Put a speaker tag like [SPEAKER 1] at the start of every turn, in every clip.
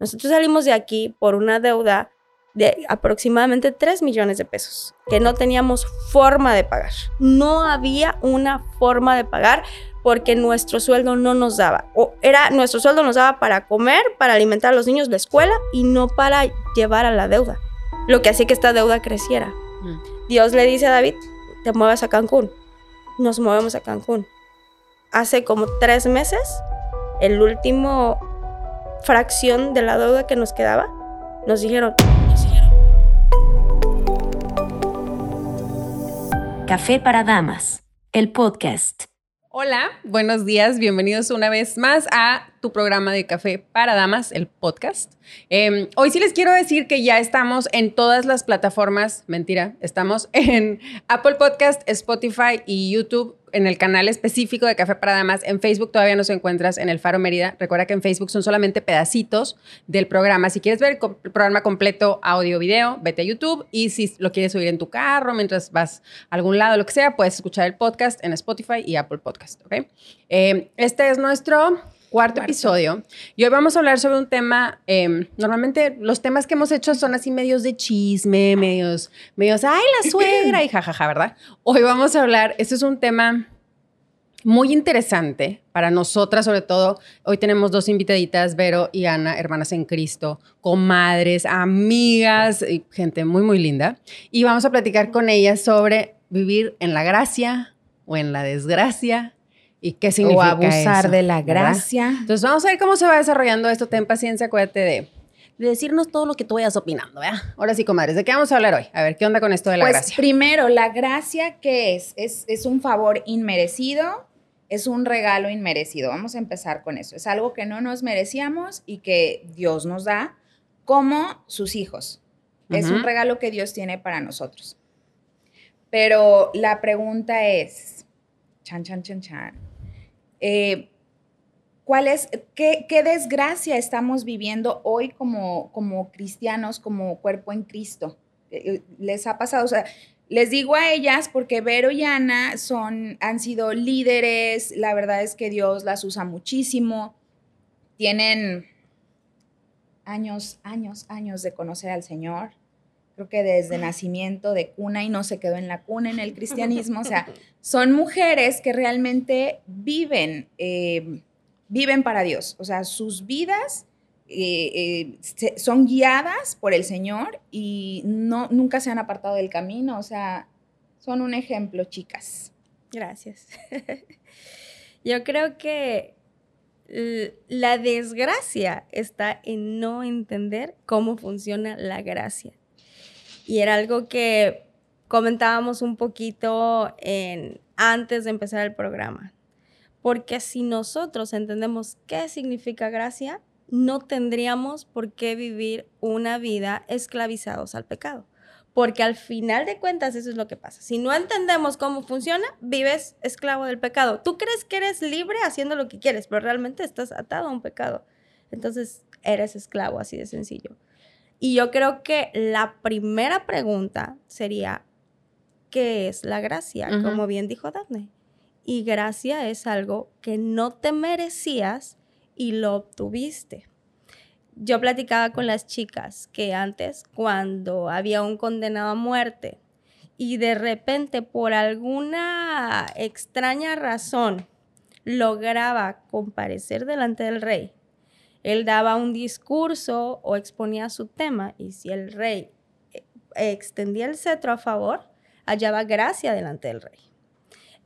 [SPEAKER 1] Nosotros salimos de aquí por una deuda de aproximadamente 3 millones de pesos que no teníamos forma de pagar. No había una forma de pagar porque nuestro sueldo no nos daba. O era nuestro sueldo nos daba para comer, para alimentar a los niños de escuela y no para llevar a la deuda. Lo que hacía que esta deuda creciera. Mm. Dios le dice a David, te muevas a Cancún. Nos movemos a Cancún. Hace como tres meses, el último fracción de la deuda que nos quedaba, nos dijeron,
[SPEAKER 2] Café para Damas, el podcast.
[SPEAKER 3] Hola, buenos días, bienvenidos una vez más a tu programa de Café para Damas, el podcast. Em, hoy sí les quiero decir que ya estamos en todas las plataformas, mentira, estamos en Apple Podcast, Spotify y YouTube en el canal específico de Café para Damas. En Facebook todavía nos encuentras en el Faro Mérida. Recuerda que en Facebook son solamente pedacitos del programa. Si quieres ver el, programa completo, audio, video, vete a YouTube. Y si lo quieres oír en tu carro, mientras vas a algún lado, lo que sea, puedes escuchar el podcast en Spotify y Apple Podcast. Eh, este es nuestro cuarto, episodio. Y hoy vamos a hablar sobre un tema, em, normalmente los temas que hemos hecho son así medios de chisme, medios, medios, ay, la suegra y jajaja, ¿verdad? Hoy vamos a hablar, este es un tema muy interesante para nosotras, sobre todo. Hoy tenemos dos invitaditas, Vero y Ana, hermanas en Cristo, comadres, amigas, y gente muy, muy linda. Y vamos a platicar con ellas sobre vivir en la gracia o en la desgracia ¿Y qué significa
[SPEAKER 1] O abusar de la gracia.
[SPEAKER 3] Entonces vamos a ver cómo se va desarrollando esto. Ten paciencia, acuérdate de, decirnos todo lo que tú vayas opinando, ¿verdad? Ahora sí, comadres, ¿de qué vamos a hablar hoy? A ver, ¿qué onda con esto de la
[SPEAKER 4] pues,
[SPEAKER 3] gracia?
[SPEAKER 4] Primero, la gracia, ¿qué es? es? Es un favor inmerecido, es un regalo inmerecido. Vamos a empezar con eso. Es algo que no nos merecíamos y que Dios nos da como sus hijos. Es un regalo que Dios tiene para nosotros. Pero la pregunta es, chan, chan, chan, chan eh, ¿Cuál es, qué, desgracia estamos viviendo hoy como, como cristianos, como cuerpo en Cristo? Eh, eh, ¿Les ha pasado? O sea, les digo a ellas porque Vero y Ana son, han sido líderes, la verdad es que Dios las usa muchísimo, tienen años, años, años de conocer al Señor creo que desde nacimiento de cuna y no se quedó en la cuna en el cristianismo. O sea, son mujeres que realmente viven, eh, viven para Dios. O sea, sus vidas eh, eh, son guiadas por el Señor y no, nunca se han apartado del camino. O sea, son un ejemplo, chicas.
[SPEAKER 1] Gracias. Yo creo que la desgracia está en no entender cómo funciona la gracia. Y era algo que comentábamos un poquito antes de empezar el programa. Porque si nosotros entendemos qué significa gracia, no tendríamos por qué vivir una vida esclavizados al pecado. Porque al final de cuentas eso es lo que pasa. Si no entendemos cómo funciona, vives esclavo del pecado. Tú crees que eres libre haciendo lo que quieres, pero realmente estás atado a un pecado. Entonces eres esclavo, así de sencillo. Y yo creo que la primera pregunta sería, ¿qué es la gracia? Como bien dijo Daphne. Y gracia es algo que no te merecías y lo obtuviste. Yo platicaba con las chicas que antes, cuando había un condenado a muerte y de repente por alguna extraña razón lograba comparecer delante del rey, él daba un discurso o exponía su tema y si el rey eh, extendía el cetro a favor, hallaba gracia delante del rey.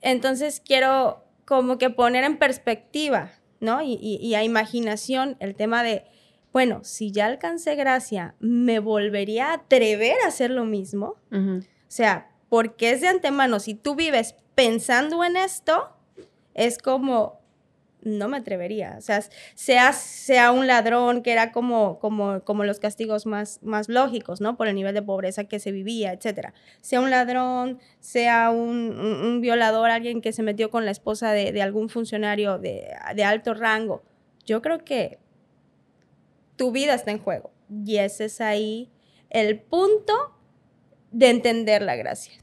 [SPEAKER 1] Entonces quiero como que poner en perspectiva, ¿no? Y, a imaginación el tema de, bueno, si ya alcancé gracia, ¿me volvería a atrever a hacer lo mismo? O sea, porque es de antemano, si tú vives pensando en esto, es como, no me atrevería. O sea, sea, sea un ladrón, que era como, como, como los castigos más, más lógicos, ¿no? Por el nivel de pobreza que se vivía, etcétera. Sea un ladrón, sea un, violador, alguien que se metió con la esposa de, algún funcionario de, de, alto rango. Yo creo que tu vida está en juego. Y ese es ahí el punto de entender la gracia.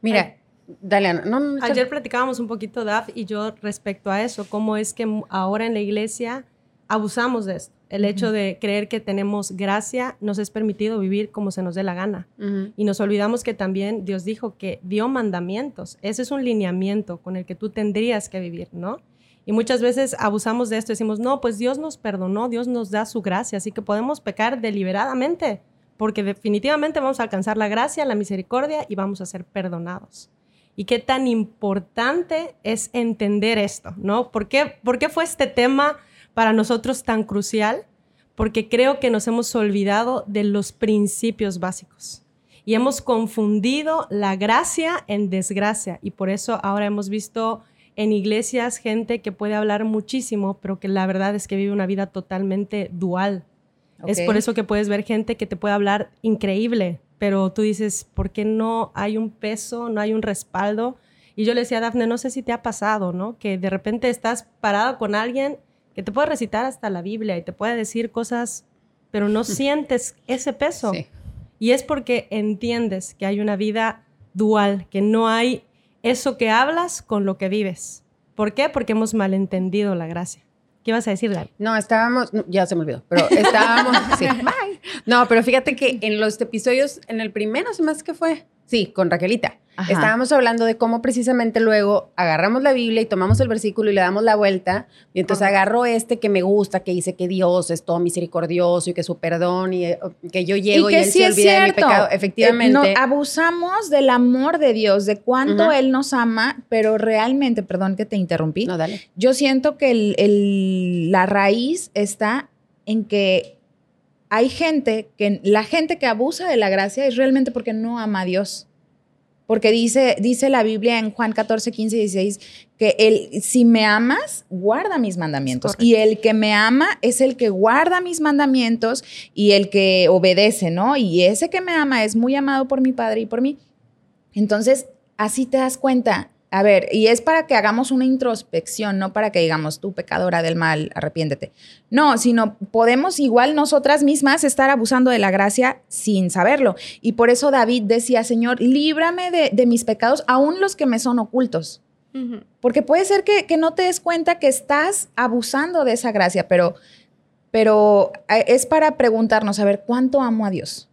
[SPEAKER 3] Mira, Dale,
[SPEAKER 5] Ayer platicábamos un poquito, Daf y yo, respecto a eso, cómo es que ahora en la iglesia abusamos de esto. El hecho de creer que tenemos gracia nos es permitido vivir como se nos dé la gana. Y nos olvidamos que también Dios dijo que dio mandamientos. Ese es un lineamiento con el que tú tendrías que vivir, ¿no? Y muchas veces abusamos de esto. Decimos, no, pues Dios nos perdonó, Dios nos da su gracia, así que podemos pecar deliberadamente, porque definitivamente vamos a alcanzar la gracia, la misericordia y vamos a ser perdonados. Y qué tan importante es entender esto, ¿no? ¿Por qué, por qué fue este tema para nosotros tan crucial? Porque creo que nos hemos olvidado de los principios básicos y hemos confundido la gracia en desgracia y por eso ahora hemos visto en iglesias gente que puede hablar muchísimo, pero que la verdad es que vive una vida totalmente dual. Es por eso que puedes ver gente que te puede hablar increíble, pero tú dices, ¿por qué no hay un peso, no hay un respaldo? Y yo le decía a Dafne, no sé si te ha pasado, ¿no? Que de repente estás parado con alguien que te puede recitar hasta la Biblia y te puede decir cosas, pero no sientes ese peso.
[SPEAKER 3] Sí.
[SPEAKER 5] Y es porque entiendes que hay una vida dual, que no hay eso que hablas con lo que vives. ¿Por qué? Porque hemos malentendido la gracia. ¿Qué vas a decir, Dani?
[SPEAKER 3] No, estábamos, no, ya se me olvidó, pero estábamos, sí. No, pero fíjate que en los episodios, en el primero, se hace que fue, sí, con Raquelita,
[SPEAKER 4] Ajá.
[SPEAKER 3] estábamos hablando de cómo precisamente luego agarramos la Biblia y tomamos el versículo y le damos la vuelta, y entonces
[SPEAKER 5] Ajá.
[SPEAKER 3] agarro este que me gusta, que dice que Dios es todo misericordioso y que su perdón y eh, que yo llego y,
[SPEAKER 4] que
[SPEAKER 3] Él
[SPEAKER 4] sí
[SPEAKER 3] se
[SPEAKER 4] es
[SPEAKER 3] olvida de mi pecado.
[SPEAKER 4] Eh,
[SPEAKER 3] Efectivamente.
[SPEAKER 4] no, abusamos del amor de Dios, de cuánto. Él nos ama, pero realmente, perdón que te interrumpí,
[SPEAKER 3] no, dale.
[SPEAKER 4] yo siento que el- el- la raíz está en que hay gente que la gente que abusa de la gracia es realmente porque no ama a Dios. Porque dice, dice la Biblia en Juan 14, 15 y 16 que el, si me amas, guarda mis mandamientos.
[SPEAKER 5] correcto.
[SPEAKER 4] Y el que me ama es el que guarda mis mandamientos y el que obedece, ¿no? Y ese que me ama es muy amado por mi Padre y por mí. Entonces, así te das cuenta. A ver, y es para que hagamos una introspección, no para que digamos, tú pecadora del mal, arrepiéntete. No, sino podemos igual nosotras mismas estar abusando de la gracia sin saberlo. Y por eso David decía, Señor, líbrame de, de mis pecados, aún los que me son ocultos. Porque puede ser que, que no te des cuenta que estás abusando de esa gracia, pero, pero eh, es para preguntarnos, a ver, ¿cuánto amo a Dios?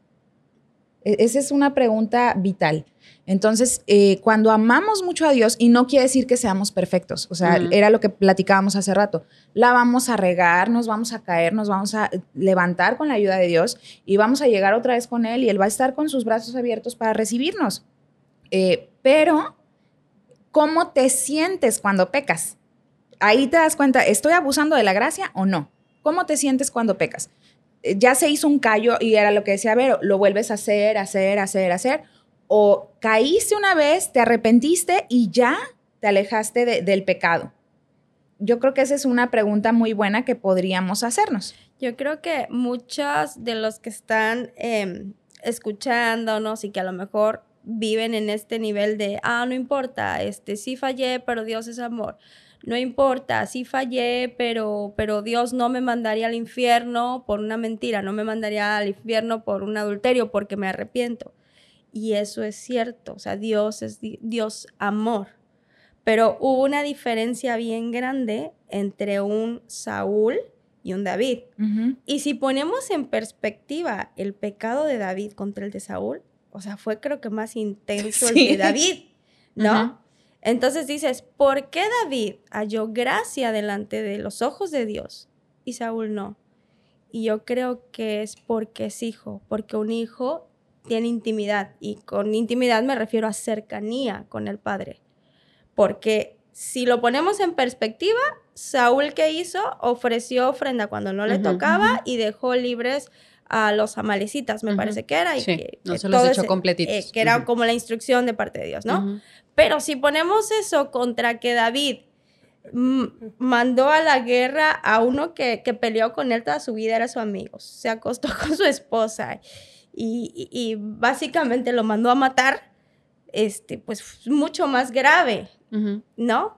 [SPEAKER 4] E- Esa es una pregunta vital. Entonces, eh, cuando amamos mucho a Dios, y no quiere decir que seamos perfectos, o sea, era lo que platicábamos hace rato, la vamos a regar, nos vamos a caer, nos vamos a levantar con la ayuda de Dios y vamos a llegar otra vez con Él y Él va a estar con sus brazos abiertos para recibirnos. Eh, pero, ¿cómo te sientes cuando pecas? Ahí te das cuenta, ¿estoy abusando de la gracia o no? ¿Cómo te sientes cuando pecas? Eh, Ya se hizo un callo y era lo que decía Vero, lo vuelves a hacer, hacer, hacer, hacer, o caíste una vez, te arrepentiste y ya te alejaste de- del pecado. Yo creo que esa es una pregunta muy buena que podríamos hacernos.
[SPEAKER 1] Yo creo que muchos de los que están em, escuchándonos y que a lo mejor viven en este nivel de, ah, no importa, este, sí fallé, pero Dios es amor. No importa, sí fallé, pero, pero Dios no me mandaría al infierno por una mentira, no me mandaría al infierno por un adulterio porque me arrepiento. Y eso es cierto, o sea, Dios es di- Dios amor. Pero hubo una diferencia bien grande entre un Saúl y un David. Y si ponemos en perspectiva el pecado de David contra el de Saúl, o sea, fue creo que más intenso
[SPEAKER 3] Sí.
[SPEAKER 1] el de David, ¿no? Entonces dices, ¿por qué David halló gracia delante de los ojos de Dios y Saúl no? Y yo creo que es porque es hijo, porque un hijo tiene intimidad y con intimidad me refiero a cercanía con el padre. Porque si lo ponemos en perspectiva, Saúl que hizo ofreció ofrenda cuando no le tocaba y dejó libres a los amalecitas, me parece que era. Y
[SPEAKER 3] Sí,
[SPEAKER 1] que,
[SPEAKER 3] no
[SPEAKER 1] que
[SPEAKER 3] se los echó completitos.
[SPEAKER 1] eh, que era como la instrucción de parte de Dios, ¿no? Pero si ponemos eso contra que David mandó a la guerra a uno que, que peleó con él toda su vida, era su amigo, se acostó con su esposa y, básicamente lo mandó a matar, este, pues mucho más grave. ¿no?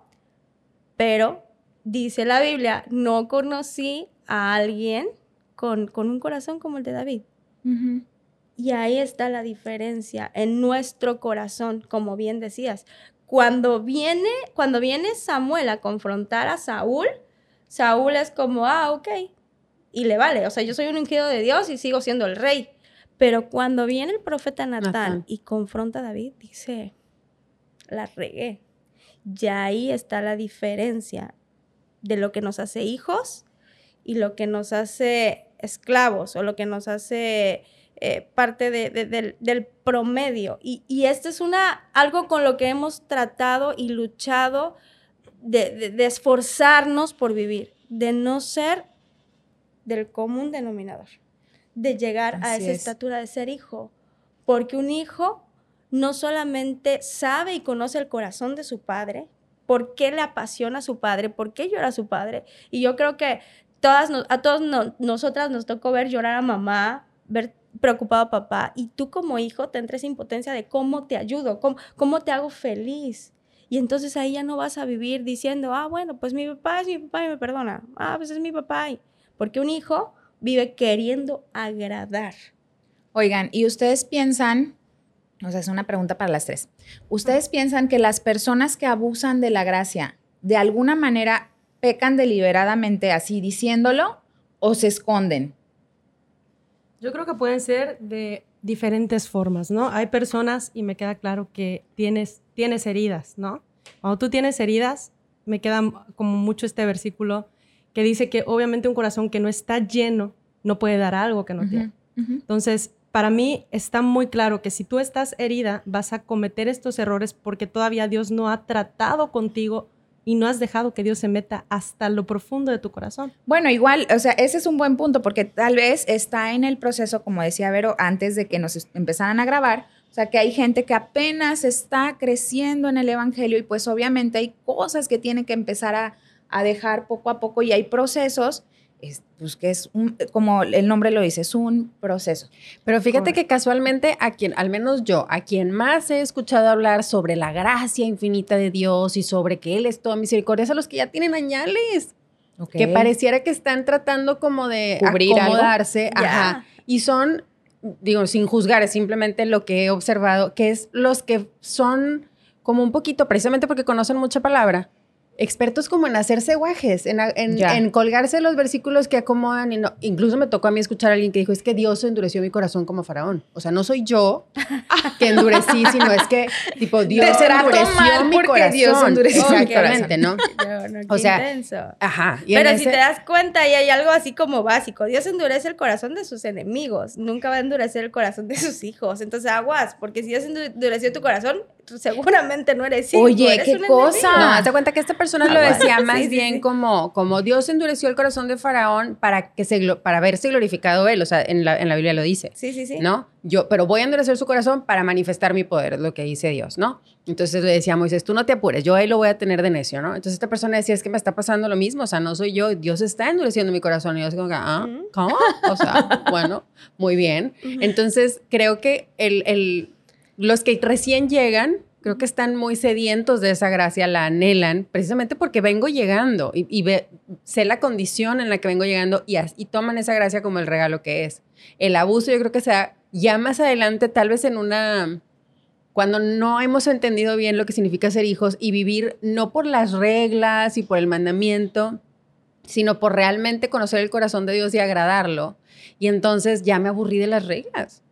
[SPEAKER 1] Pero dice la Biblia, no conocí a alguien con, con un corazón como el de David. Y ahí está la diferencia en nuestro corazón, como bien decías. Cuando viene, cuando viene Samuel a confrontar a Saúl, Saúl es como, ah, ok, y le vale, o sea, yo soy un ungido de Dios y sigo siendo el rey. Pero cuando viene el profeta Natán. y confronta a David, dice, la regué. Ya ahí está la diferencia de lo que nos hace hijos y lo que nos hace esclavos o lo que nos hace eh, parte de- de- del, del promedio. Y, y esto es una, algo con lo que hemos tratado y luchado de esforzarnos por vivir, de no ser del común denominador, de llegar a esa
[SPEAKER 4] es.
[SPEAKER 1] estatura de ser hijo. Porque un hijo no solamente sabe y conoce el corazón de su padre, por qué le apasiona a su padre, por qué llora a su padre. Y yo creo que todas nos- a todos no- nosotras nos tocó ver llorar a mamá, ver preocupado a papá, y tú como hijo te entra esa impotencia de cómo te ayudo, cómo, cómo te hago feliz. Y entonces ahí ya no vas a vivir diciendo, ah, bueno, pues mi papá es mi papá y me perdona. Ah, pues es mi papá. y-". Porque un hijo vive queriendo agradar.
[SPEAKER 4] Oigan, ¿y ustedes piensan, o sea, es una pregunta para las tres, ¿ustedes piensan que las personas que abusan de la gracia de alguna manera pecan deliberadamente así diciéndolo o se esconden?
[SPEAKER 5] Yo creo que pueden ser de diferentes formas, ¿no? Hay personas, y me queda claro que tienes, tienes heridas, ¿no? Cuando tú tienes heridas, me queda como mucho este versículo que dice que obviamente un corazón que no está lleno no puede dar algo que no tiene. Entonces, para mí está muy claro que si tú estás herida, vas a cometer estos errores porque todavía Dios no ha tratado contigo y no has dejado que Dios se meta hasta lo profundo de tu corazón.
[SPEAKER 4] Bueno, igual, o sea, ese es un buen punto porque tal vez está en el proceso, como decía Vero, antes de que nos empezaran a grabar. O sea, que hay gente que apenas está creciendo en el Evangelio y pues obviamente hay cosas que tiene que empezar a, a dejar poco a poco y hay procesos, es, pues que es, un, como el nombre lo dice, es un proceso.
[SPEAKER 3] Pero fíjate
[SPEAKER 4] Correcto.
[SPEAKER 3] que casualmente a quien, al menos yo, a quien más he escuchado hablar sobre la gracia infinita de Dios y sobre que Él es toda misericordia, es a los que ya tienen añales, que pareciera que están tratando como de
[SPEAKER 4] Cubrir algo.
[SPEAKER 3] acomodarse,
[SPEAKER 1] Ya.
[SPEAKER 3] ajá, y son, digo, sin juzgar, es simplemente lo que he observado, que es los que son como un poquito, precisamente porque conocen mucha palabra, expertos como en hacerse guajes, en, en- colgarse los versículos que acomodan y no. Incluso me tocó a mí escuchar a alguien que dijo, es que Dios endureció mi corazón como faraón. O sea, no soy yo que endurecí, sino es que, tipo, Dios endureció mi corazón.
[SPEAKER 4] Dios endureció mi
[SPEAKER 3] Exactamente, ¿no?
[SPEAKER 1] No,
[SPEAKER 3] O sea,
[SPEAKER 1] intenso.
[SPEAKER 3] Ajá. y
[SPEAKER 1] Pero si
[SPEAKER 3] ese-
[SPEAKER 1] te das cuenta, y hay algo así como básico. Dios endurece el corazón de sus enemigos. Nunca va a endurecer el corazón de sus hijos. Entonces, aguas, porque si Dios endureció tu corazón, tú seguramente no eres hijo.
[SPEAKER 4] Oye,
[SPEAKER 1] eres
[SPEAKER 4] qué cosa.
[SPEAKER 1] enemigo.
[SPEAKER 3] No, haz de cuenta que esta persona lo
[SPEAKER 1] Aguas.
[SPEAKER 3] decía más
[SPEAKER 1] Sí, sí,
[SPEAKER 3] bien
[SPEAKER 1] sí.
[SPEAKER 3] como, como Dios endureció el corazón de Faraón para que se para verse glorificado él. O sea, en la, en la Biblia lo dice.
[SPEAKER 1] Sí, sí, sí.
[SPEAKER 3] ¿no? Yo, pero voy a endurecer su corazón para manifestar mi poder, lo que dice Dios, ¿no? Entonces le decía a Moisés, tú no te apures, yo ahí lo voy a tener de necio, ¿no? Entonces esta persona decía, es que me está pasando lo mismo, o sea, no soy yo, Dios está endureciendo mi corazón. Y yo así como que, ah. ¿cómo? O sea, bueno, muy bien. Entonces creo que el, el- los que recién llegan, creo que están muy sedientos de esa gracia, la anhelan, precisamente porque vengo llegando y, y ve- sé la condición en la que vengo llegando y, y toman esa gracia como el regalo que es. El abuso yo creo que sea ya más adelante, tal vez en una... Cuando no hemos entendido bien lo que significa ser hijos y vivir no por las reglas y por el mandamiento, sino por realmente conocer el corazón de Dios y agradarlo. Y entonces ya me aburrí de las reglas.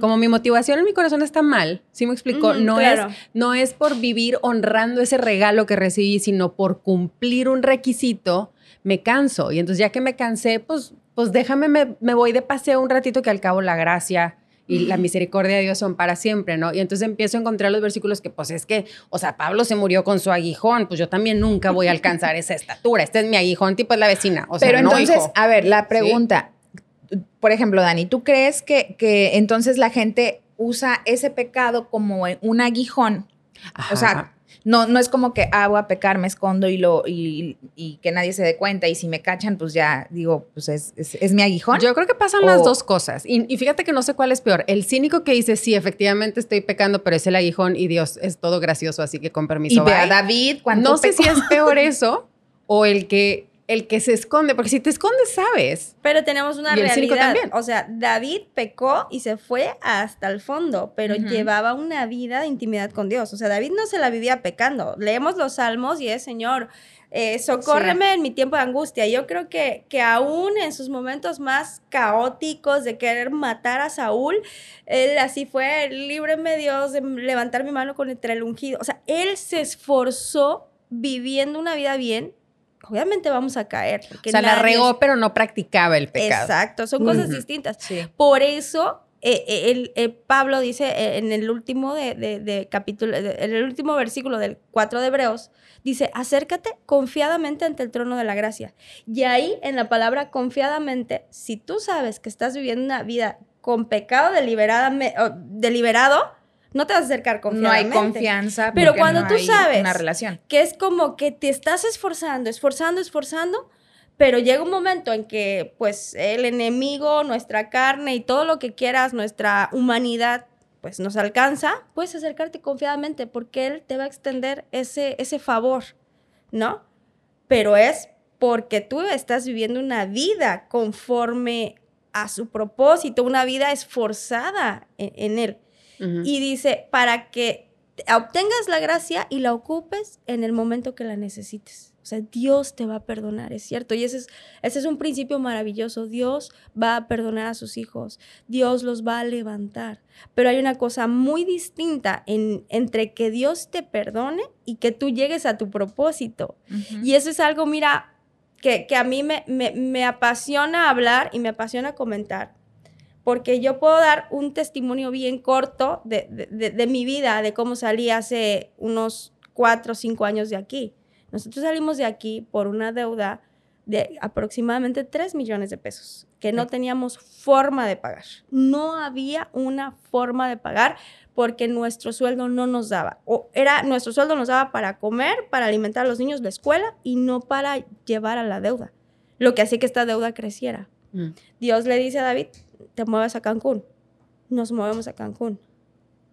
[SPEAKER 3] Como mi motivación en mi corazón está mal, ¿sí me explico?
[SPEAKER 1] Ujú,
[SPEAKER 3] no,
[SPEAKER 1] claro.
[SPEAKER 3] es, no es por vivir honrando ese regalo que recibí, sino por cumplir un requisito, me canso. Y entonces ya que me cansé, pues, pues déjame, me, me voy de paseo un ratito que al cabo la gracia y la misericordia de Dios son para siempre, ¿no? Y entonces empiezo a encontrar los versículos que, pues es que, o sea, Pablo se murió con su aguijón, pues yo también nunca voy a alcanzar esa estatura. Este es mi aguijón, tipo es la vecina. O sea,
[SPEAKER 4] Pero
[SPEAKER 3] no,
[SPEAKER 4] entonces,
[SPEAKER 3] hijo.
[SPEAKER 4] a ver, la pregunta, por ejemplo, Dani, ¿tú crees que, que entonces la gente usa ese pecado como un aguijón? O sea, no, no es como que ah, voy a pecar, me escondo y, lo, y, y que nadie se dé cuenta y si me cachan, pues ya digo, pues es, es, es mi aguijón.
[SPEAKER 3] Yo creo que pasan
[SPEAKER 4] O-
[SPEAKER 3] las dos cosas. Y, y fíjate que no sé cuál es peor. El cínico que dice, sí, efectivamente estoy pecando, pero es el aguijón y Dios es todo gracioso, así que con
[SPEAKER 4] y
[SPEAKER 3] permiso.
[SPEAKER 4] ve a
[SPEAKER 3] bye".
[SPEAKER 4] David cuando
[SPEAKER 3] No sé si es peor eso o el que el que se esconde, porque si te escondes, sabes.
[SPEAKER 1] Pero tenemos una
[SPEAKER 3] Y el cínico
[SPEAKER 1] realidad.
[SPEAKER 3] también.
[SPEAKER 1] O sea, David pecó y se fue hasta el fondo, pero llevaba una vida de intimidad con Dios. O sea, David no se la vivía pecando. Leemos los salmos y es, Señor, eh, socórreme en mi tiempo de angustia. Yo creo que, que aún en sus momentos más caóticos de querer matar a Saúl, él así fue, líbreme Dios de levantar mi mano con el ungido. O sea, él se esforzó viviendo una vida bien. Obviamente vamos a caer.
[SPEAKER 3] o sea, la regó, pero no practicaba el pecado.
[SPEAKER 1] Exacto, son cosas distintas.
[SPEAKER 4] Sí.
[SPEAKER 1] Por eso, eh, eh, el, eh, Pablo dice en el último de, de- de capítulo, de- en el último versículo del 4 de Hebreos, dice, acércate confiadamente ante el trono de la gracia. Y ahí, en la palabra confiadamente, si tú sabes que estás viviendo una vida con pecado deliberadame- o deliberado, no te vas a acercar
[SPEAKER 4] No hay
[SPEAKER 1] confiadamente.
[SPEAKER 4] confianza.
[SPEAKER 1] Pero cuando
[SPEAKER 4] no
[SPEAKER 1] tú
[SPEAKER 4] hay
[SPEAKER 1] sabes
[SPEAKER 4] Una relación.
[SPEAKER 1] que es como que te estás esforzando, esforzando, esforzando, pero llega un momento en que pues el enemigo, nuestra carne y todo lo que quieras, nuestra humanidad, pues nos alcanza, puedes acercarte confiadamente porque él te va a extender ese, ese favor, ¿no? Pero es porque tú estás viviendo una vida conforme a su propósito, una vida esforzada en, en él. Y dice, para que te- obtengas la gracia y la ocupes en el momento que la necesites. O sea, Dios te va a perdonar, es cierto. Y ese es, ese es un principio maravilloso. Dios va a perdonar a sus hijos. Dios los va a levantar. Pero hay una cosa muy distinta en, entre que Dios te perdone y que tú llegues a tu propósito. Y eso es algo, mira, que, que a mí me, me- me apasiona hablar y me apasiona comentar. Porque yo puedo dar un testimonio bien corto de, de- de- de mi vida, de cómo salí hace unos cuatro o cinco años de aquí. Nosotros salimos de aquí por una deuda de aproximadamente 3 millones de pesos, que no teníamos forma de pagar. No había una forma de pagar porque nuestro sueldo no nos daba. O era, nuestro sueldo nos daba para comer, para alimentar a los niños la escuela y no para llevar a la deuda. Lo que hacía que esta deuda creciera.
[SPEAKER 3] Mm.
[SPEAKER 1] Dios le dice a David, te muevas a Cancún. Nos movemos a Cancún.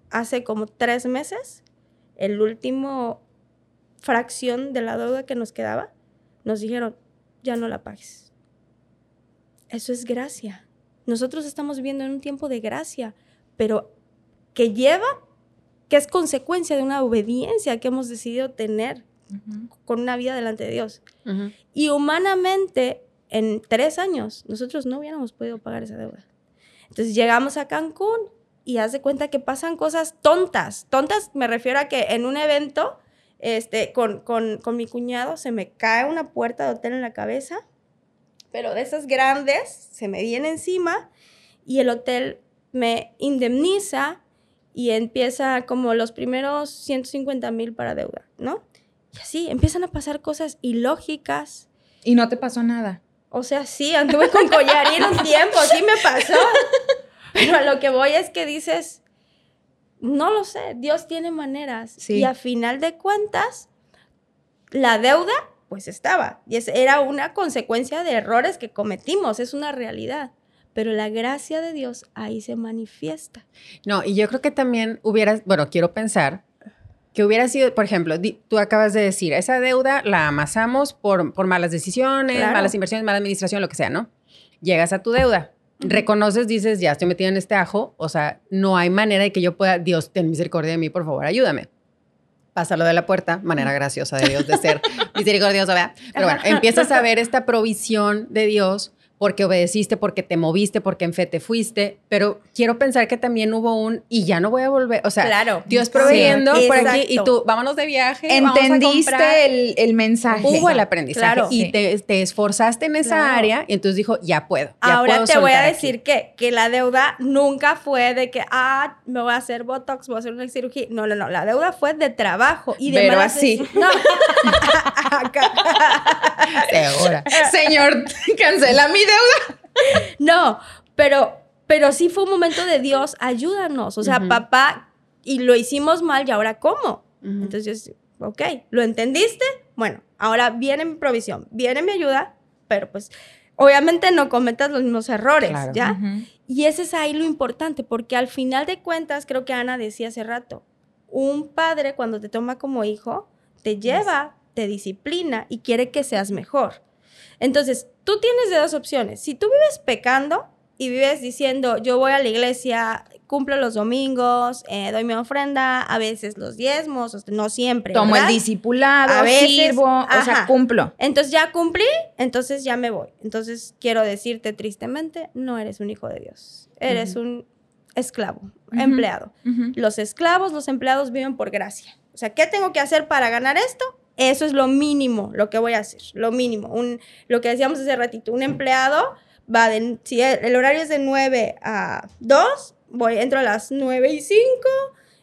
[SPEAKER 1] Hace como tres meses, el último fracción de la deuda que nos quedaba, nos dijeron, ya no la pagues. Eso es gracia. Nosotros estamos viviendo en un tiempo de gracia, pero que lleva, que es consecuencia de una obediencia que hemos decidido tener con una vida delante de Dios.
[SPEAKER 3] Ujú.
[SPEAKER 1] Y humanamente, en tres años, nosotros no hubiéramos podido pagar esa deuda. Entonces llegamos a Cancún y haz cuenta que pasan cosas tontas. Tontas me refiero a que en un evento este, con, con, con mi cuñado se me cae una puerta de hotel en la cabeza, pero de esas grandes se me viene encima y el hotel me indemniza y empieza como los primeros 150 mil para deuda, ¿no? Y así empiezan a pasar cosas ilógicas.
[SPEAKER 4] Y no te pasó nada.
[SPEAKER 1] O sea, sí, anduve con collarín un tiempo, sí me pasó. Pero a lo que voy es que dices, no lo sé, Dios tiene maneras.
[SPEAKER 4] Sí.
[SPEAKER 1] Y a final de cuentas, la deuda, pues estaba. Y es- era una consecuencia de errores que cometimos, es una realidad. Pero la gracia de Dios ahí se manifiesta.
[SPEAKER 3] No, y yo creo que también hubieras, bueno, quiero pensar que hubiera sido, por ejemplo, di- tú acabas de decir, esa deuda la amasamos por, por malas decisiones,
[SPEAKER 1] Claro.
[SPEAKER 3] malas inversiones, mala administración, lo que sea, ¿no? Llegas a tu deuda, reconoces, dices, ya estoy metida en este ajo, o sea, no hay manera de que yo pueda, Dios, ten misericordia de mí, por favor, ayúdame. Pasa lo de la puerta, manera graciosa de Dios de ser misericordioso, ¿verdad? Pero bueno, empiezas a ver esta provisión de Dios porque obedeciste, porque te moviste, porque en fe te fuiste, pero quiero pensar que también hubo un y ya no voy a volver, o sea,
[SPEAKER 1] Claro.
[SPEAKER 3] Dios
[SPEAKER 1] Sí,
[SPEAKER 3] proveyendo por aquí y
[SPEAKER 1] exacto.
[SPEAKER 3] tú, vámonos de viaje, vamos a
[SPEAKER 4] Entendiste el, el mensaje.
[SPEAKER 3] Hubo el aprendizaje
[SPEAKER 1] Claro.
[SPEAKER 3] y
[SPEAKER 4] Sí.
[SPEAKER 3] te, te esforzaste en esa
[SPEAKER 1] Claro.
[SPEAKER 3] área y entonces dijo, ya puedo. ya
[SPEAKER 1] Ahora
[SPEAKER 3] puedo
[SPEAKER 1] te voy a
[SPEAKER 3] soltar aquí".
[SPEAKER 1] decir que, que la deuda nunca fue de que, ah, me voy a hacer Botox, voy a hacer una cirugía. No, no, no. La deuda fue de trabajo y de
[SPEAKER 4] Pero
[SPEAKER 1] malas
[SPEAKER 4] así.
[SPEAKER 1] No. Acá.
[SPEAKER 3] Segura.
[SPEAKER 4] Señor, cancela mi deuda.
[SPEAKER 1] No, pero, pero sí fue un momento de Dios, ayúdanos. O sea,
[SPEAKER 3] Ujú.
[SPEAKER 1] papá, y lo hicimos mal, ¿y ahora cómo?
[SPEAKER 3] Ujú.
[SPEAKER 1] Entonces, yo, ok, ¿lo entendiste? Bueno, ahora viene mi provisión, viene mi ayuda, pero pues obviamente no cometas los mismos errores,
[SPEAKER 3] Claro.
[SPEAKER 1] ¿ya?
[SPEAKER 4] Ujú.
[SPEAKER 1] Y ese es ahí lo importante, porque al final de cuentas, creo que Ana decía hace rato, un padre cuando te toma como hijo, te lleva, te disciplina y quiere que seas mejor. Entonces, tú tienes de dos opciones. Si tú vives pecando y vives diciendo, yo voy a la iglesia, cumplo los domingos, eh, doy mi ofrenda, a veces los diezmos, no siempre.
[SPEAKER 4] Tomo el
[SPEAKER 1] ¿verdad?
[SPEAKER 4] discipulado,
[SPEAKER 1] A veces,
[SPEAKER 4] sirvo, o sea, cumplo.
[SPEAKER 1] Entonces ya cumplí, entonces ya me voy. Entonces quiero decirte tristemente, no eres un hijo de Dios. Eres un esclavo, empleado. Los esclavos, los empleados viven por gracia. O sea, ¿qué tengo que hacer para ganar esto? Eso es lo mínimo, lo que voy a hacer, lo mínimo. Un, lo que decíamos hace ratito, un empleado va de, si el, el horario es de 9 a 2, voy, entro a las 9 y 5,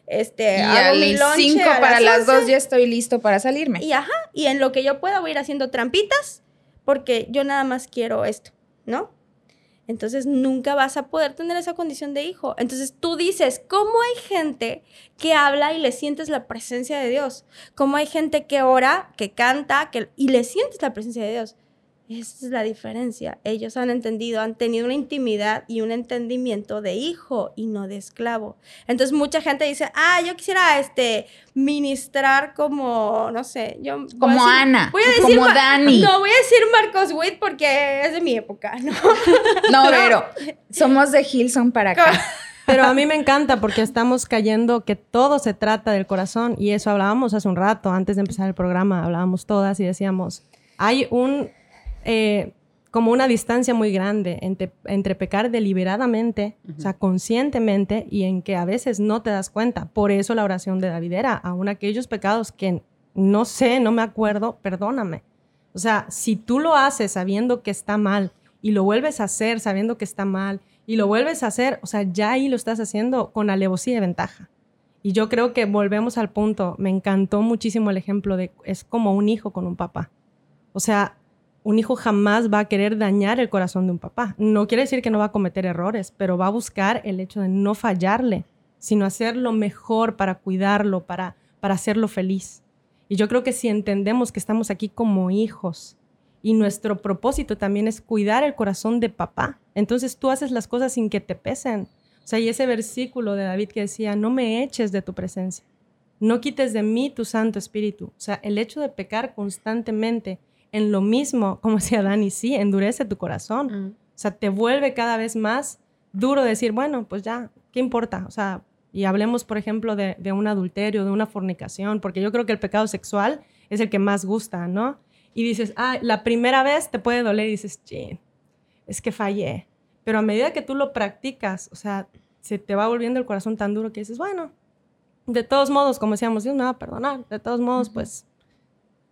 [SPEAKER 1] este,
[SPEAKER 4] Y
[SPEAKER 1] hago
[SPEAKER 4] al
[SPEAKER 1] mi lonche
[SPEAKER 4] 5
[SPEAKER 1] a
[SPEAKER 4] para las
[SPEAKER 1] 11,
[SPEAKER 4] 2 ya estoy listo para salirme.
[SPEAKER 1] y ajá, y en lo que yo pueda voy a ir haciendo trampitas porque yo nada más quiero esto, ¿no? Entonces nunca vas a poder tener esa condición de hijo. Entonces tú dices, ¿cómo hay gente que habla y le sientes la presencia de Dios? ¿Cómo hay gente que ora, que canta que, y le sientes la presencia de Dios? Esa es la diferencia. Ellos han entendido, han tenido una intimidad y un entendimiento de hijo y no de esclavo. Entonces mucha gente dice, ah, yo quisiera este, ministrar como, no sé, yo... voy a
[SPEAKER 4] Como
[SPEAKER 1] decir-
[SPEAKER 4] Ana,
[SPEAKER 1] voy a decir
[SPEAKER 4] como
[SPEAKER 1] Ma-
[SPEAKER 4] Dani.
[SPEAKER 1] No, voy a decir Marcos Witt porque es de mi época, ¿no?
[SPEAKER 4] No, pero somos de Hilson para acá.
[SPEAKER 5] Pero a mí me encanta porque estamos cayendo que todo se trata del corazón y eso hablábamos hace un rato, antes de empezar el programa, hablábamos todas y decíamos, hay un, eh, como una distancia muy grande entre, entre pecar deliberadamente, o sea, conscientemente y en que a veces no te das cuenta. Por eso la oración de David era, aún aquellos pecados que no sé, no me acuerdo, perdóname. O sea, si tú lo haces sabiendo que está mal y lo vuelves a hacer sabiendo que está mal y lo vuelves a hacer, o sea, ya ahí lo estás haciendo con alevosía y ventaja. Y yo creo que volvemos al punto, me encantó muchísimo el ejemplo de es como un hijo con un papá. O sea, un hijo jamás va a querer dañar el corazón de un papá. No quiere decir que no va a cometer errores, pero va a buscar el hecho de no fallarle, sino hacer lo mejor para cuidarlo, para, para hacerlo feliz. Y yo creo que si entendemos que estamos aquí como hijos y nuestro propósito también es cuidar el corazón de papá, entonces tú haces las cosas sin que te pesen. O sea, y ese versículo de David que decía, no me eches de tu presencia, no quites de mí tu Santo Espíritu. O sea, el hecho de pecar constantemente en lo mismo, como decía Dani, sí, endurece tu corazón.
[SPEAKER 3] Mm.
[SPEAKER 5] O sea, te vuelve cada vez más duro decir, bueno, pues ya, ¿qué importa? O sea, y hablemos, por ejemplo, de, de un adulterio, de una fornicación, porque yo creo que el pecado sexual es el que más gusta, ¿no? Y dices, ah, la primera vez te puede doler y dices, chin, es que fallé. Pero a medida que tú lo practicas, o sea, se te va volviendo el corazón tan duro que dices, bueno, de todos modos, como decíamos, Dios me va a perdonar. De todos modos, pues,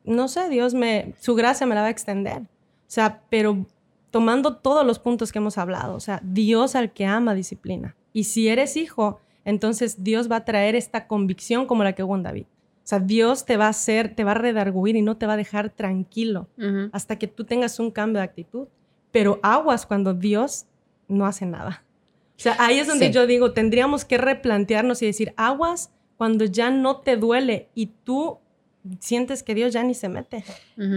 [SPEAKER 5] no sé, Dios me, su gracia me la va a extender. O sea, pero tomando todos los puntos que hemos hablado, o sea, Dios al que ama disciplina. Y si eres hijo, entonces Dios va a traer esta convicción como la que hubo en David. O sea, Dios te va a hacer, te va a redarguir y no te va a dejar tranquilo hasta que tú tengas un cambio de actitud. Pero aguas cuando Dios no hace nada. O sea, ahí es donde
[SPEAKER 4] Sí.
[SPEAKER 5] yo digo, tendríamos que replantearnos y decir, aguas cuando ya no te duele y tú sientes que Dios ya ni se mete.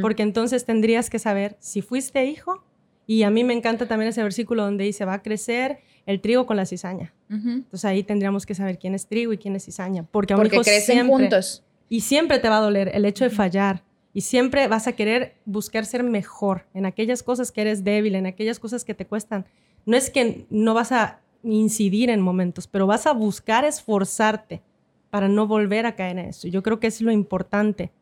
[SPEAKER 5] Porque entonces tendrías que saber si fuiste hijo. Y a mí me encanta también ese versículo donde dice, va a crecer el trigo con la cizaña.
[SPEAKER 4] Ujú.
[SPEAKER 5] Entonces ahí tendríamos que saber quién es trigo y quién es cizaña. Porque a un
[SPEAKER 4] Porque
[SPEAKER 5] hijo
[SPEAKER 4] crecen
[SPEAKER 5] siempre,
[SPEAKER 4] juntos.
[SPEAKER 5] y siempre te va a doler el hecho de fallar. Y siempre vas a querer buscar ser mejor en aquellas cosas que eres débil, en aquellas cosas que te cuestan. No es que no vas a incidir en momentos, pero vas a buscar esforzarte para no volver a caer en eso. Yo creo que es lo importante,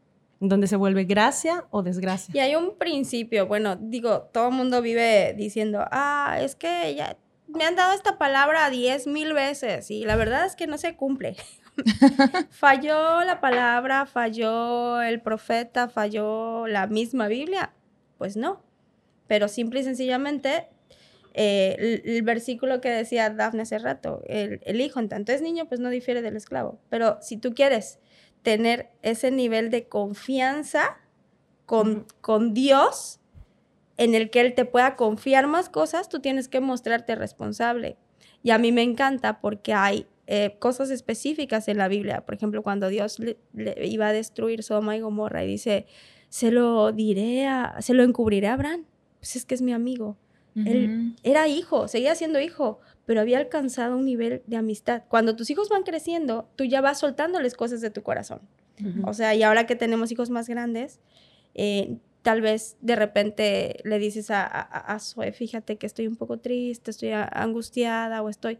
[SPEAKER 5] donde se vuelve gracia o desgracia.
[SPEAKER 1] Y hay un principio, bueno, digo, todo el mundo vive diciendo, ah, es que ya me han dado esta palabra diez mil veces y la verdad es que no se cumple. falló la palabra, falló el profeta, falló la misma Biblia. Pues no, pero simple y sencillamente eh, el, el versículo que decía Dafne hace rato, el, el hijo en tanto es niño, pues no difiere del esclavo. Pero si tú quieres tener ese nivel de confianza con, con Dios, en el que Él te pueda confiar más cosas, tú tienes que mostrarte responsable. Y a mí me encanta porque hay eh, cosas específicas en la Biblia. Por ejemplo, cuando Dios le- le iba a destruir Sodoma y Gomorra y dice, se lo diré a, se lo encubriré a Abraham. Pues es que es mi amigo. Él era hijo, seguía siendo hijo, pero había alcanzado un nivel de amistad. Cuando tus hijos van creciendo, tú ya vas soltándoles cosas de tu corazón.
[SPEAKER 3] Ujú.
[SPEAKER 1] O sea, y ahora que tenemos hijos más grandes, eh, tal vez de repente le dices a, a, a Zoe, fíjate que estoy un poco triste, estoy a- angustiada o estoy...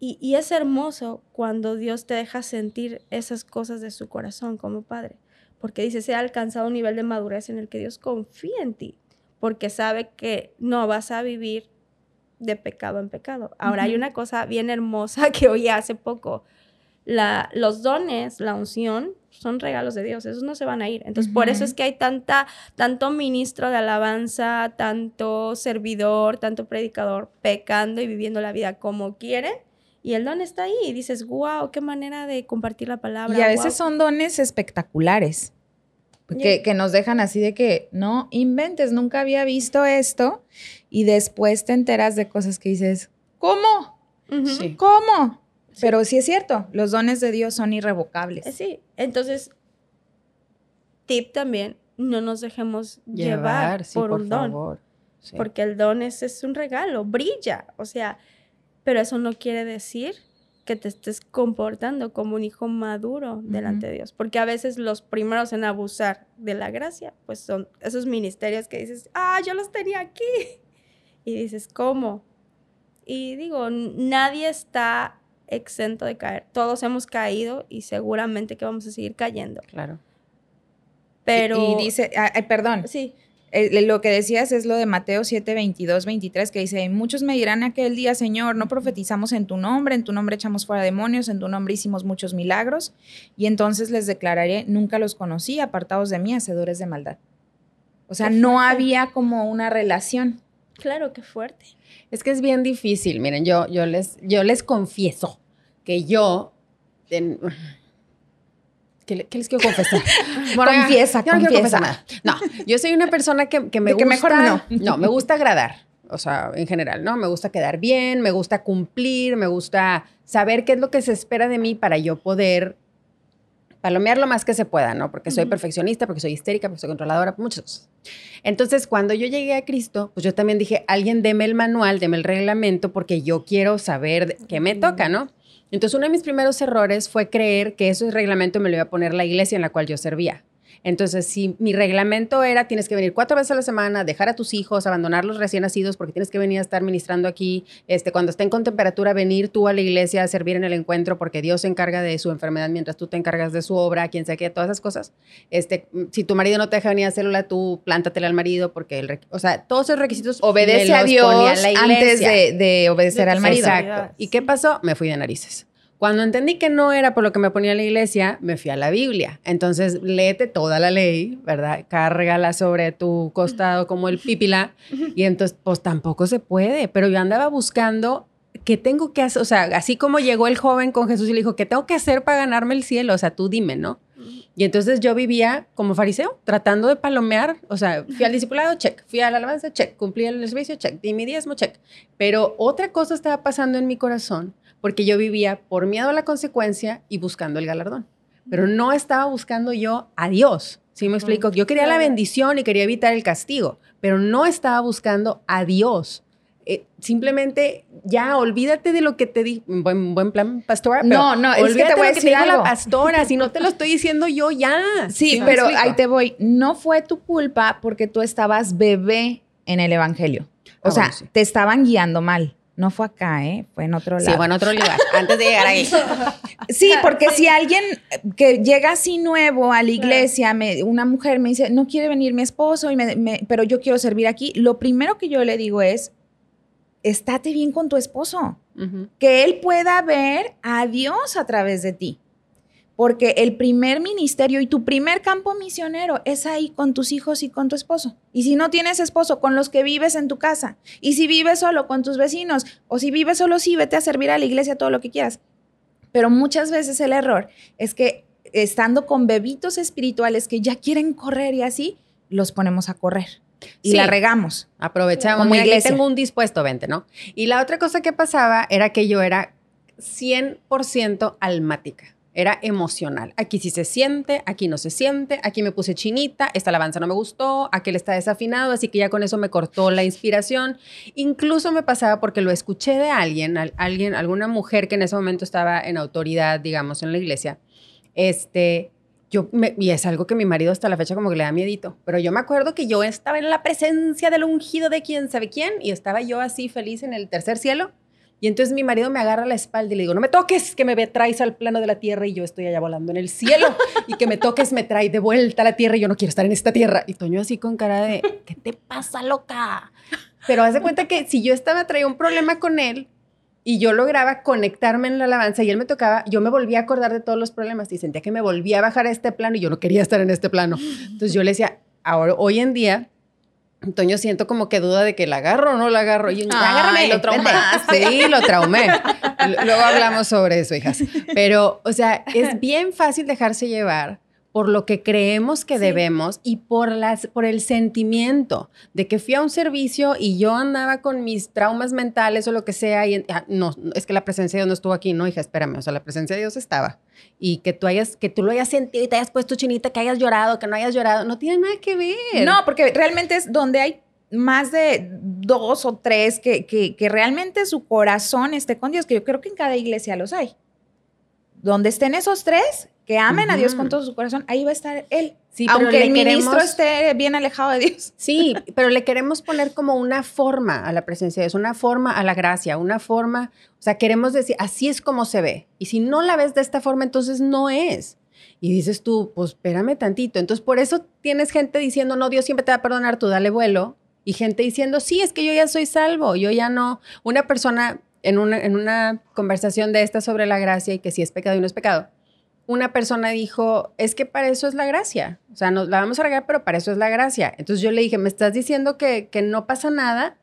[SPEAKER 1] Y, y es hermoso cuando Dios te deja sentir esas cosas de su corazón como padre, porque dice, se ha alcanzado un nivel de madurez en el que Dios confía en ti, porque sabe que no vas a vivir de pecado en pecado. Ahora hay una cosa bien hermosa que oí hace poco. La, los dones, la unción, son regalos de Dios, esos no se van a ir. Entonces, por eso es que hay tanta, tanto ministro de alabanza, tanto servidor, tanto predicador, pecando y viviendo la vida como quieren. Y el don está ahí. Y dices, wow, qué manera de compartir la palabra.
[SPEAKER 4] Y a
[SPEAKER 1] guau".
[SPEAKER 4] veces son dones espectaculares. Que,
[SPEAKER 1] Ya.
[SPEAKER 4] que nos dejan así de que no inventes, nunca había visto esto. Y después te enteras de cosas que dices, ¿cómo?
[SPEAKER 3] Sí.
[SPEAKER 4] ¿Cómo? Pero sí es cierto, los dones de Dios son irrevocables.
[SPEAKER 1] Sí, entonces, tip también, no nos dejemos llevar,
[SPEAKER 3] sí,
[SPEAKER 1] por, un don.
[SPEAKER 3] favor.
[SPEAKER 1] Porque el don es, es un regalo, brilla, o sea, pero eso no quiere decir que te estés comportando como un hijo maduro delante de Dios, porque a veces los primeros en abusar de la gracia, pues son esos ministerios que dices, ah, yo los tenía aquí, y dices, ¿cómo? Y digo, nadie está exento de caer, todos hemos caído y seguramente que vamos a seguir cayendo,
[SPEAKER 3] Claro.
[SPEAKER 1] pero...
[SPEAKER 4] Y dice, ah, eh, perdón,
[SPEAKER 1] Sí,
[SPEAKER 4] eh, lo que decías es lo de Mateo 7, 22, 23, que dice, muchos me dirán aquel día, Señor, no profetizamos en tu nombre, en tu nombre echamos fuera demonios, en tu nombre hicimos muchos milagros, y entonces les declararé, nunca los conocí, apartados de mí, hacedores de maldad. O sea, no había como una relación.
[SPEAKER 1] claro, qué fuerte.
[SPEAKER 3] Es que es bien difícil. Miren, yo, yo, les, yo les confieso que yo. en- ¿Qué, le- qué les quiero confesar?
[SPEAKER 4] Confiesa,
[SPEAKER 3] yo no quiero
[SPEAKER 4] confiesa.
[SPEAKER 3] confesar nada. No, yo soy una persona que, que me
[SPEAKER 4] De que
[SPEAKER 3] gusta.
[SPEAKER 4] mejor no.
[SPEAKER 3] No, me gusta agradar. O sea, en general, ¿no? Me gusta quedar bien, me gusta cumplir, me gusta saber qué es lo que se espera de mí para yo poder palomear lo más que se pueda, ¿no? Porque soy perfeccionista, porque soy histérica, porque soy controladora, muchas cosas. Entonces, cuando yo llegué a Cristo, pues yo también dije, alguien deme el manual, deme el reglamento, porque yo quiero saber qué me toca, ¿no? Entonces, uno de mis primeros errores fue creer que ese reglamento me lo iba a poner la iglesia en la cual yo servía. Entonces, si mi reglamento era, tienes que venir cuatro veces a la semana, dejar a tus hijos, abandonarlos recién nacidos porque tienes que venir a estar ministrando aquí, este, cuando estén con temperatura, venir tú a la iglesia a servir en el encuentro porque Dios se encarga de su enfermedad mientras tú te encargas de su obra, quien sea que, todas esas cosas. Este, si tu marido no te deja venir a célula, tú plántatela al marido porque el, o sea, todos esos requisitos
[SPEAKER 4] Obedece a Dios
[SPEAKER 3] la
[SPEAKER 4] antes de, de obedecer
[SPEAKER 5] De
[SPEAKER 4] al marido.
[SPEAKER 3] Exacto. ¿Y qué pasó? Me fui de narices. Cuando entendí que no era por lo que me ponía la iglesia, me fui a la Biblia. Entonces, léete toda la ley, ¿verdad? Cárgala sobre tu costado como el pípila. Y entonces, pues tampoco se puede. Pero yo andaba buscando qué tengo que hacer. O sea, así como llegó el joven con Jesús y le dijo, ¿qué tengo que hacer para ganarme el cielo? O sea, tú dime, ¿no? Y entonces yo vivía como fariseo, tratando de palomear, o sea, fui al discipulado, check, fui a la alabanza, check, cumplí el servicio, check, di mi diezmo, check. Pero otra cosa estaba pasando en mi corazón, porque yo vivía por miedo a la consecuencia y buscando el galardón. Pero no estaba buscando yo a Dios, ¿sí me explico? Yo quería la bendición y quería evitar el castigo, pero no estaba buscando a Dios. Eh, simplemente ya olvídate de lo que te di, buen, buen plan, pastora. pero
[SPEAKER 4] No, no, es que te voy a decir
[SPEAKER 3] dijo la
[SPEAKER 4] algo.
[SPEAKER 3] pastora, si no te lo estoy diciendo yo ya.
[SPEAKER 4] Sí, pero ahí te voy. No fue tu culpa porque tú estabas bebé en el evangelio. O
[SPEAKER 3] Ah,
[SPEAKER 4] sea,
[SPEAKER 3] bueno, sí.
[SPEAKER 4] te estaban guiando mal. No fue acá, ¿eh? Fue en otro lado.
[SPEAKER 3] Sí, bueno, otro lugar, antes de llegar ahí.
[SPEAKER 4] Sí, porque si alguien que llega así nuevo a la iglesia, me- una mujer me dice, no quiere venir mi esposo, y me- me- pero yo quiero servir aquí, lo primero que yo le digo es, estate bien con tu esposo, que él pueda ver a Dios a través de ti. Porque el primer ministerio y tu primer campo misionero es ahí con tus hijos y con tu esposo. Y si no tienes esposo, con los que vives en tu casa. Y si vives solo, con tus vecinos. O si vives solo, sí, vete a servir a la iglesia todo lo que quieras. Pero muchas veces el error es que estando con bebitos espirituales que ya quieren correr y así, los ponemos a correr. Y
[SPEAKER 3] Sí.
[SPEAKER 4] la regamos.
[SPEAKER 3] Aprovechamos.
[SPEAKER 4] Como
[SPEAKER 3] Mira,
[SPEAKER 4] iglesia.
[SPEAKER 3] tengo un dispuesto, vente, ¿no? Y la otra cosa que pasaba era que yo era 100% almática. Era emocional. Aquí sí se siente, aquí no se siente, aquí me puse chinita, esta alabanza no me gustó, aquel está desafinado, así que ya con eso me cortó la inspiración. Incluso me pasaba porque lo escuché de alguien, al- alguien, alguna mujer que en ese momento estaba en autoridad, digamos, en la iglesia. Este, yo y es algo que mi marido hasta la fecha como que le da miedito, pero yo me acuerdo que yo estaba en la presencia del ungido de quién sabe quién y estaba yo así feliz en el tercer cielo. Y entonces mi marido me agarra la espalda y le digo, no me toques, que me traes al plano de la tierra y yo estoy allá volando en el cielo. Y que me toques me trae de vuelta a la tierra y yo no quiero estar en esta tierra. Y Toño así con cara de, ¿qué te pasa, loca? Pero haz de cuenta que si yo estaba, traía un problema con él y yo lograba conectarme en la alabanza y él me tocaba, yo me volvía a acordar de todos los problemas y sentía que me volvía a bajar a este plano y yo no quería estar en este plano. Entonces yo le decía, ahora, hoy en día, Toño siento como que duda de que la agarro o no la agarro. Y yo,
[SPEAKER 4] Ay,
[SPEAKER 3] agárrame,
[SPEAKER 4] lo
[SPEAKER 3] vente".
[SPEAKER 4] traumaste.
[SPEAKER 3] Sí, lo traumé. Luego hablamos sobre eso, hijas. Pero, o sea, es bien fácil dejarse llevar por lo que creemos que
[SPEAKER 1] Sí.
[SPEAKER 3] debemos y por, las, por el sentimiento de que fui a un servicio y yo andaba con mis traumas mentales o lo que sea. Y, ah, no, es que la presencia de Dios no estuvo aquí. No, hija, espérame. O sea, la presencia de Dios estaba. Y que tú, hayas, que tú lo hayas sentido y te hayas puesto chinita, que hayas llorado, que no hayas llorado, no tiene nada que ver.
[SPEAKER 4] No, porque realmente es donde hay más de dos o tres que, que, que realmente su corazón esté con Dios, que yo creo que en cada iglesia los hay. Donde estén esos tres, que amen a Dios con todo su corazón, ahí va a estar Él.
[SPEAKER 3] Sí,
[SPEAKER 4] Aunque el ministro
[SPEAKER 3] queremos-
[SPEAKER 4] esté bien alejado de Dios.
[SPEAKER 3] Sí, pero le queremos poner como una forma a la presencia de Dios, una forma a la gracia, una forma, o sea, queremos decir, así es como se ve. Y si no la ves de esta forma, entonces no es. Y dices tú, pues espérame tantito. Entonces, por eso tienes gente diciendo, no, Dios siempre te va a perdonar, tú dale vuelo. Y gente diciendo, sí, es que yo ya soy salvo, yo ya no. Una persona en una, en una conversación de esta sobre la gracia y que si es pecado y no es pecado, una persona dijo, es que para eso es la gracia. O sea, nos la vamos a regar, pero para eso es la gracia. Entonces yo le dije, ¿me estás diciendo que, que no pasa nada?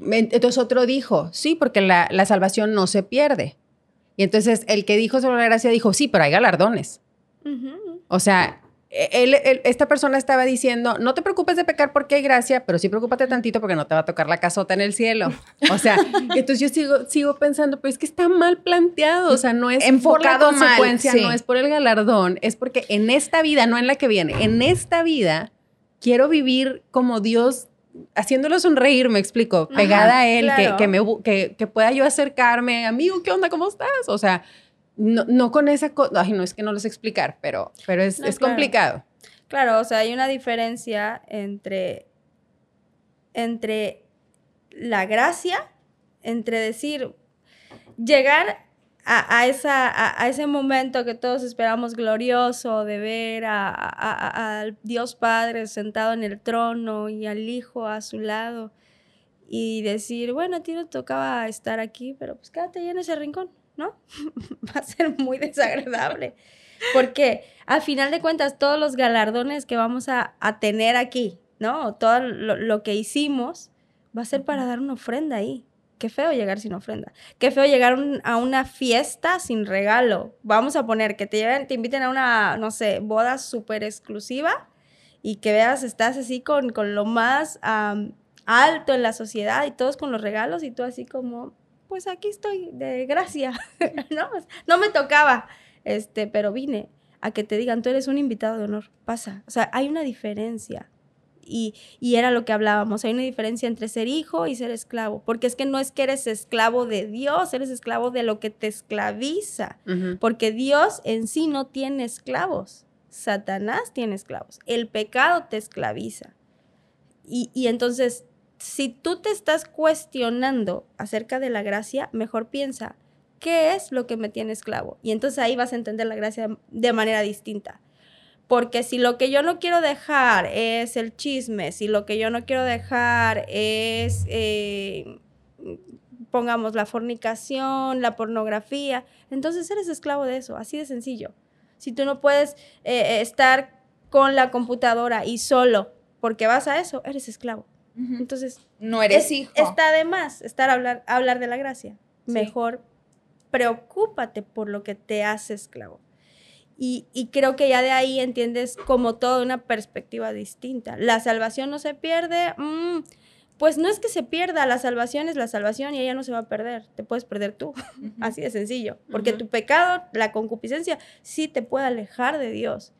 [SPEAKER 3] Entonces otro dijo, sí, porque la, la salvación no se pierde. Y entonces el que dijo sobre la gracia dijo, sí, pero hay galardones. O sea, él- él- esta persona estaba diciendo, no te preocupes de pecar porque hay gracia, pero sí preocúpate tantito porque no te va a tocar la casota en el cielo. O sea, entonces yo sigo, sigo pensando, pero es que está mal planteado. O sea, no es
[SPEAKER 4] Enfocado
[SPEAKER 3] por la
[SPEAKER 4] mal,
[SPEAKER 3] consecuencia,
[SPEAKER 4] sí.
[SPEAKER 3] no es por el galardón, es porque en esta vida, no en la que viene, en esta vida quiero vivir como Dios haciéndolo sonreír, me explico,
[SPEAKER 1] Ajá,
[SPEAKER 3] pegada a él,
[SPEAKER 1] claro.
[SPEAKER 3] que, que, me, bu- que, que pueda yo acercarme, amigo, ¿qué onda? ¿Cómo estás? O sea, no, no con esa cosa, no es que no lo sé explicar, pero, pero es,
[SPEAKER 1] No,
[SPEAKER 3] es
[SPEAKER 1] claro.
[SPEAKER 3] complicado.
[SPEAKER 1] Claro, o sea, hay una diferencia entre, entre la gracia, entre decir, llegar a, a esa, a, a ese momento que todos esperamos glorioso de ver a- a- Dios Padre sentado en el trono y al Hijo a su lado y decir, bueno, a ti no tocaba estar aquí, pero pues quédate ahí en ese rincón, ¿no? Va a ser muy desagradable. Porque al final de cuentas, todos los galardones que vamos a, a tener aquí, ¿no? Todo lo, lo que hicimos va a ser para dar una ofrenda ahí. Qué feo llegar sin ofrenda. Qué feo llegar un- a una fiesta sin regalo. Vamos a poner que te, lleven, te inviten a una, no sé, boda súper exclusiva y que veas, estás así con, con lo más alto en la sociedad y todos con los regalos y tú así como, pues aquí estoy de gracia, ¿no? No me tocaba, este, pero vine a que te digan, tú eres un invitado de honor, pasa. O sea, hay una diferencia. Y, y era lo que hablábamos, hay una diferencia entre ser hijo y ser esclavo, porque es que no es que eres esclavo de Dios, eres esclavo de lo que te esclaviza, porque Dios en sí no tiene esclavos, Satanás tiene esclavos, el pecado te esclaviza. Y, y entonces, si tú te estás cuestionando acerca de la gracia, mejor piensa, ¿qué es lo que me tiene esclavo? Y entonces ahí vas a entender la gracia de manera distinta. Porque si lo que yo no quiero dejar es el chisme, si lo que yo no quiero dejar es, eh, pongamos, la fornicación, la pornografía, entonces eres esclavo de eso, así de sencillo. Si tú no puedes eh, estar con la computadora y solo porque vas a eso, eres esclavo. Entonces,
[SPEAKER 4] No eres
[SPEAKER 1] es-
[SPEAKER 4] hijo.
[SPEAKER 1] está de más estar a hablar, a hablar de la gracia.
[SPEAKER 4] Sí.
[SPEAKER 1] Mejor preocúpate por lo que te hace esclavo. Y, y creo que ya de ahí entiendes como toda una perspectiva distinta. La salvación no se pierde. mm, pues no es que se pierda, la salvación es la salvación y ella no se va a perder. Te puedes perder tú. Así de sencillo. Porque tu pecado, la concupiscencia, sí te puede alejar de Dios.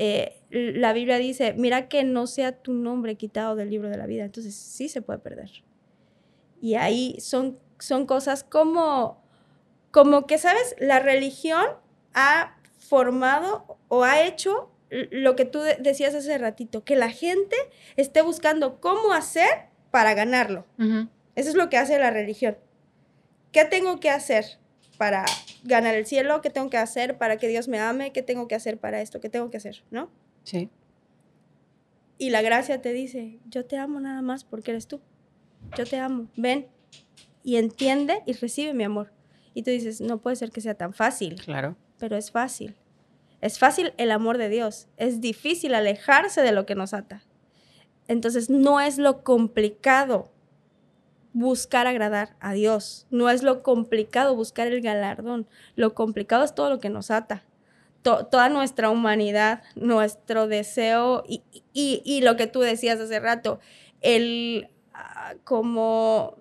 [SPEAKER 1] Eh, la Biblia dice, mira que no sea tu nombre quitado del libro de la vida. Entonces sí se puede perder. Y ahí son, son cosas como, como que, ¿sabes? La religión ha formado o ha hecho lo que tú de- decías hace ratito, que la gente esté buscando cómo hacer para ganarlo. Eso es lo que hace la religión. ¿Qué tengo que hacer para ganar el cielo? ¿Qué tengo que hacer para que Dios me ame? ¿Qué tengo que hacer para esto? ¿Qué tengo que hacer? ¿No?
[SPEAKER 3] Sí.
[SPEAKER 1] Y la gracia te dice, yo te amo nada más porque eres tú. Yo te amo. Ven y entiende y recibe mi amor. Y tú dices, no puede ser que sea tan fácil,
[SPEAKER 3] Claro.
[SPEAKER 1] pero es fácil. Es fácil el amor de Dios. Es difícil alejarse de lo que nos ata. Entonces no es lo complicado buscar agradar a Dios. No es lo complicado buscar el galardón. Lo complicado es todo lo que nos ata. To- toda nuestra humanidad, nuestro deseo y, y- y lo que tú decías hace rato, el ah, como,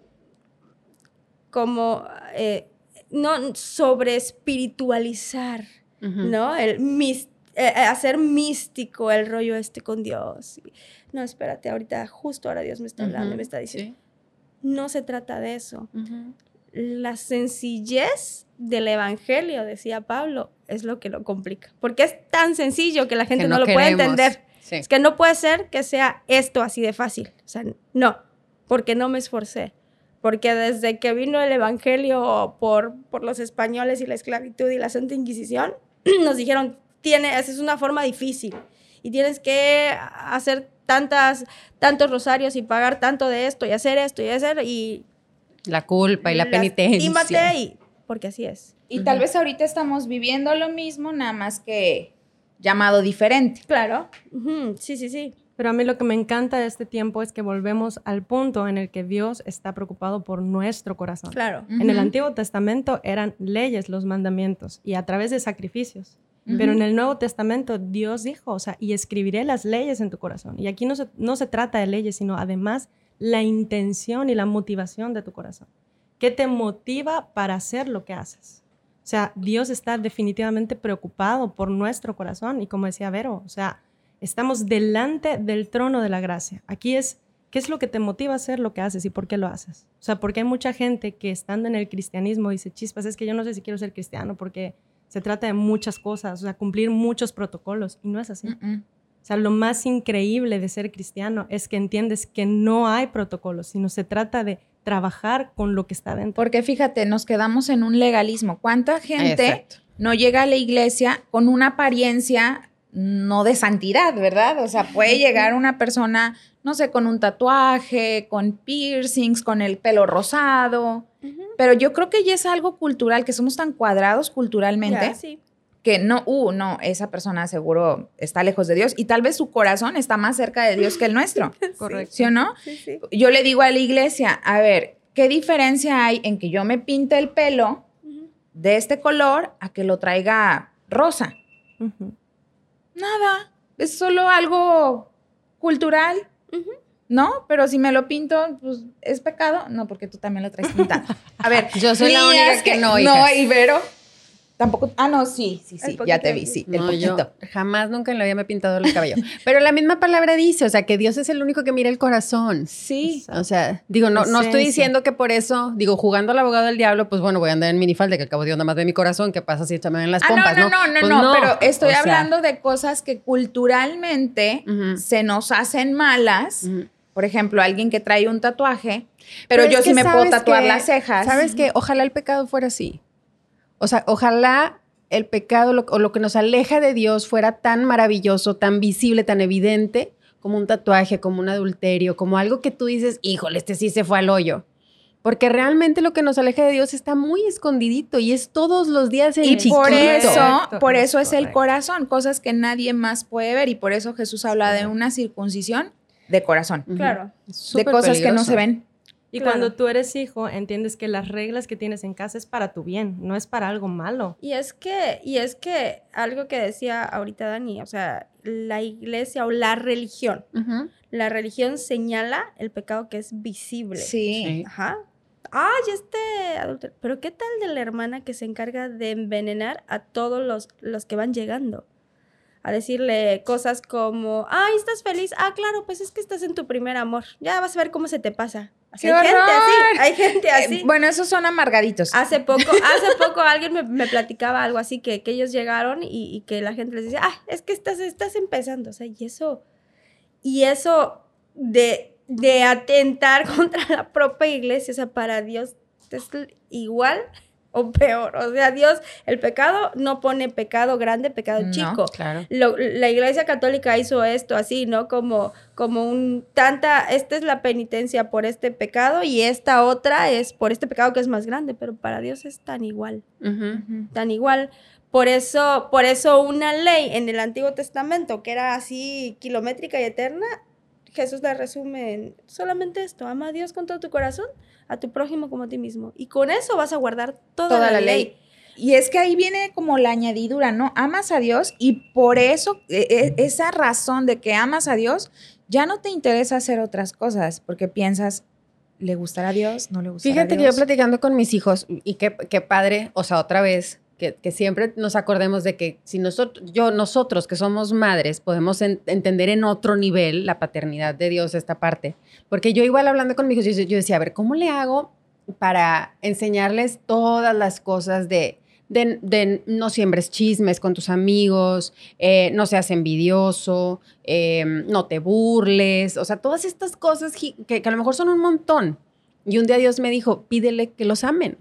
[SPEAKER 1] como, eh, no sobre espiritualizar. ¿no? El mis- eh, eh, hacer místico el rollo este con Dios. Y, No, espérate, ahorita, justo ahora Dios me está hablando y
[SPEAKER 3] Ujú.
[SPEAKER 1] me está diciendo.
[SPEAKER 3] Sí.
[SPEAKER 1] No se trata de eso. La sencillez del evangelio, decía Pablo, es lo que lo complica. Porque es tan sencillo que la gente
[SPEAKER 3] Que
[SPEAKER 1] no, lo puede entender.
[SPEAKER 3] Sí.
[SPEAKER 1] Es que no puede ser que sea esto así de fácil. O sea, no, porque no me esforcé. Porque desde que vino el Evangelio por, por los españoles y la esclavitud y la Santa Inquisición, nos dijeron, tiene, esa es una forma difícil y tienes que hacer tantas, tantos rosarios y pagar tanto de esto y hacer esto y hacer y...
[SPEAKER 3] La culpa y la penitencia.
[SPEAKER 1] y... Porque así es.
[SPEAKER 4] Y tal vez ahorita estamos viviendo lo mismo, nada más que llamado diferente.
[SPEAKER 1] Claro. Sí, sí, sí.
[SPEAKER 5] Pero a mí lo que me encanta de este tiempo es que volvemos al punto en el que Dios está preocupado por nuestro corazón.
[SPEAKER 1] Claro.
[SPEAKER 5] En el. Antiguo Testamento eran leyes los mandamientos y a través de sacrificios. Pero en el Nuevo Testamento Dios dijo, o sea, y escribiré las leyes en tu corazón. Y aquí no se, no se trata de leyes, sino además la intención y la motivación de tu corazón. ¿Qué te motiva para hacer lo que haces? O sea, Dios está definitivamente preocupado por nuestro corazón y como decía Vero, o sea, estamos delante del trono de la gracia. Aquí es, ¿qué es lo que te motiva a hacer lo que haces y por qué lo haces? O sea, porque hay mucha gente que estando en el cristianismo dice, chispas, es que yo no sé si quiero ser cristiano porque se trata de muchas cosas, o sea, cumplir muchos protocolos y no es así. O sea, lo más increíble de ser cristiano es que entiendes que no hay protocolos, sino se trata de trabajar con lo que está dentro.
[SPEAKER 4] Porque fíjate, nos quedamos en un legalismo. ¿Cuánta gente
[SPEAKER 3] Exacto.
[SPEAKER 4] no llega a la iglesia con una apariencia no de santidad, ¿verdad? O sea, puede llegar una persona, no sé, con un tatuaje, con piercings, con el pelo rosado, pero yo creo que ya es algo cultural, que somos tan cuadrados culturalmente
[SPEAKER 1] sí.
[SPEAKER 4] que no, uh, no, esa persona seguro está lejos de Dios y tal vez su corazón está más cerca de Dios que el nuestro,
[SPEAKER 5] Correcto.
[SPEAKER 4] ¿sí o no?
[SPEAKER 1] Sí, sí.
[SPEAKER 4] Yo le digo a la iglesia, a ver, ¿qué diferencia hay en que yo me pinte el pelo de este color a que lo traiga rosa? Nada, es solo algo cultural. ¿No? Pero si me lo pinto, pues es pecado. No, porque tú también lo traes pintado. A ver,
[SPEAKER 3] Yo soy la única que no,
[SPEAKER 4] No,
[SPEAKER 3] hijas.
[SPEAKER 4] Ibero. Tampoco. Ah, no, sí, sí,
[SPEAKER 1] El
[SPEAKER 4] sí, ya te vi, sí, el
[SPEAKER 3] No, yo
[SPEAKER 4] poquito.
[SPEAKER 3] jamás nunca en la vida me he pintado el cabello. Pero la misma palabra dice, o sea, que Dios es el único que mira el corazón.
[SPEAKER 4] Sí.
[SPEAKER 3] O sea, digo, no, no estoy diciendo que por eso, digo, jugando al abogado del diablo, pues bueno, voy a andar en minifalda, que al cabo Dios nada más ve mi corazón, ¿qué pasa si se me ven las
[SPEAKER 4] Ah,
[SPEAKER 3] pompas,
[SPEAKER 4] no, no, no, no,
[SPEAKER 3] Pues
[SPEAKER 4] no, pero estoy
[SPEAKER 3] o sea,
[SPEAKER 4] hablando de cosas que culturalmente se nos hacen malas. Por ejemplo, alguien que trae un tatuaje, pero, yo sí me puedo
[SPEAKER 3] sabes
[SPEAKER 4] tatuar
[SPEAKER 3] que-
[SPEAKER 4] las cejas.
[SPEAKER 3] ¿Sabes que Ojalá el pecado fuera así. O sea, ojalá el pecado lo- o lo que nos aleja de Dios fuera tan maravilloso, tan visible, tan evidente, como un tatuaje, como un adulterio, como algo que tú dices, híjole, este sí se fue al hoyo. Porque realmente lo que nos aleja de Dios está muy escondidito y es todos los días en
[SPEAKER 4] Y
[SPEAKER 3] chiquito.
[SPEAKER 4] por eso,
[SPEAKER 5] Correcto,
[SPEAKER 4] por
[SPEAKER 5] es
[SPEAKER 4] eso es el corazón, cosas que nadie más puede ver y por eso Jesús habla de una circuncisión de corazón.
[SPEAKER 1] Claro.
[SPEAKER 4] De cosas que no se ven.
[SPEAKER 5] Y
[SPEAKER 1] Claro.
[SPEAKER 5] cuando tú eres hijo, entiendes que las reglas que tienes en casa es para tu bien, no es para algo malo.
[SPEAKER 1] Y es que, y es que algo que decía ahorita Dani, o sea, la iglesia o la religión, la religión señala el pecado que es visible.
[SPEAKER 3] Sí.
[SPEAKER 1] Ajá. Ay, este adulterio. Pero ¿qué tal de la hermana que se encarga de envenenar a todos los, los que van llegando? A decirle cosas como, ay, ¿estás feliz? Ah, claro, pues es que estás en tu primer amor. Ya vas a ver cómo se te pasa. hay gente así, hay gente así.
[SPEAKER 4] Eh, bueno, esos son amargaditos.
[SPEAKER 1] Hace poco, hace poco alguien me, me platicaba algo así, que, que ellos llegaron y, y que la gente les decía, ah, es que estás, estás empezando, o sea, y eso, y eso de, de atentar contra la propia iglesia, o sea, para Dios es igual o peor. O sea, Dios, el pecado no pone pecado grande, pecado
[SPEAKER 4] No,
[SPEAKER 1] chico.
[SPEAKER 3] Claro.
[SPEAKER 1] Lo- la iglesia católica hizo esto así, ¿no? Como, como un tanta, esta es la penitencia por este pecado y esta otra es por este pecado que es más grande, pero para Dios es tan igual, tan igual. Por eso, por eso una ley en el Antiguo Testamento que era así kilométrica y eterna, Jesús la resume en solamente esto, ama a Dios con todo tu corazón, a tu prójimo como a ti mismo. Y con eso vas a guardar toda,
[SPEAKER 4] toda
[SPEAKER 1] la, ley.
[SPEAKER 4] Y es que ahí viene como la añadidura, ¿no? Amas a Dios y por eso, e- e- esa razón de que amas a Dios, ya no te interesa hacer otras cosas, porque piensas, ¿le gustará a Dios? ¿No le gustará
[SPEAKER 3] Fíjate
[SPEAKER 4] a
[SPEAKER 3] que yo
[SPEAKER 4] Dios?
[SPEAKER 3] platicando con mis hijos, y qué, qué padre, o sea, otra vez, que, siempre nos acordemos de que si nosotros, yo, nosotros que somos madres, podemos en- entender en otro nivel la paternidad de Dios, esta parte. Porque yo igual hablando con mis hijos, yo, yo decía, a ver, ¿cómo le hago para enseñarles todas las cosas de, de, no siembres chismes con tus amigos, eh, no seas envidioso, eh, no te burles, o sea, todas estas cosas que, que a lo mejor son un montón. Y un día Dios me dijo, pídele que los amen.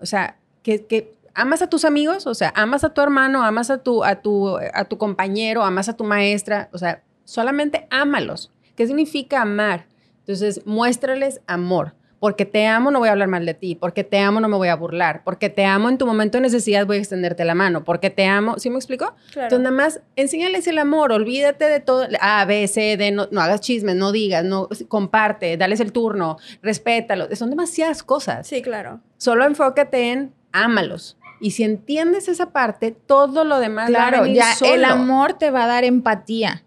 [SPEAKER 3] O sea, que, que amas a tus amigos, o sea, amas a tu hermano, amas a tu, a tu, a tu compañero, amas a tu maestra, o sea, solamente ámalos. ¿Qué significa amar? Entonces, muéstrales amor. Porque te amo, no voy a hablar mal de ti. Porque te amo, no me voy a burlar. Porque te amo en tu momento de necesidad, voy a extenderte la mano. Porque te amo, ¿sí me explico?
[SPEAKER 1] Claro.
[SPEAKER 3] Entonces, nada más enséñales el amor, olvídate de todo, A, B, C, D, no, no hagas chismes, no digas, no comparte, dales el turno, respétalos. Son demasiadas cosas.
[SPEAKER 1] Sí, claro.
[SPEAKER 3] Solo enfócate en ámalos. Y si entiendes esa parte, todo lo demás va a
[SPEAKER 4] Claro,
[SPEAKER 3] venir
[SPEAKER 4] ya
[SPEAKER 3] solo.
[SPEAKER 4] el amor te va a dar empatía.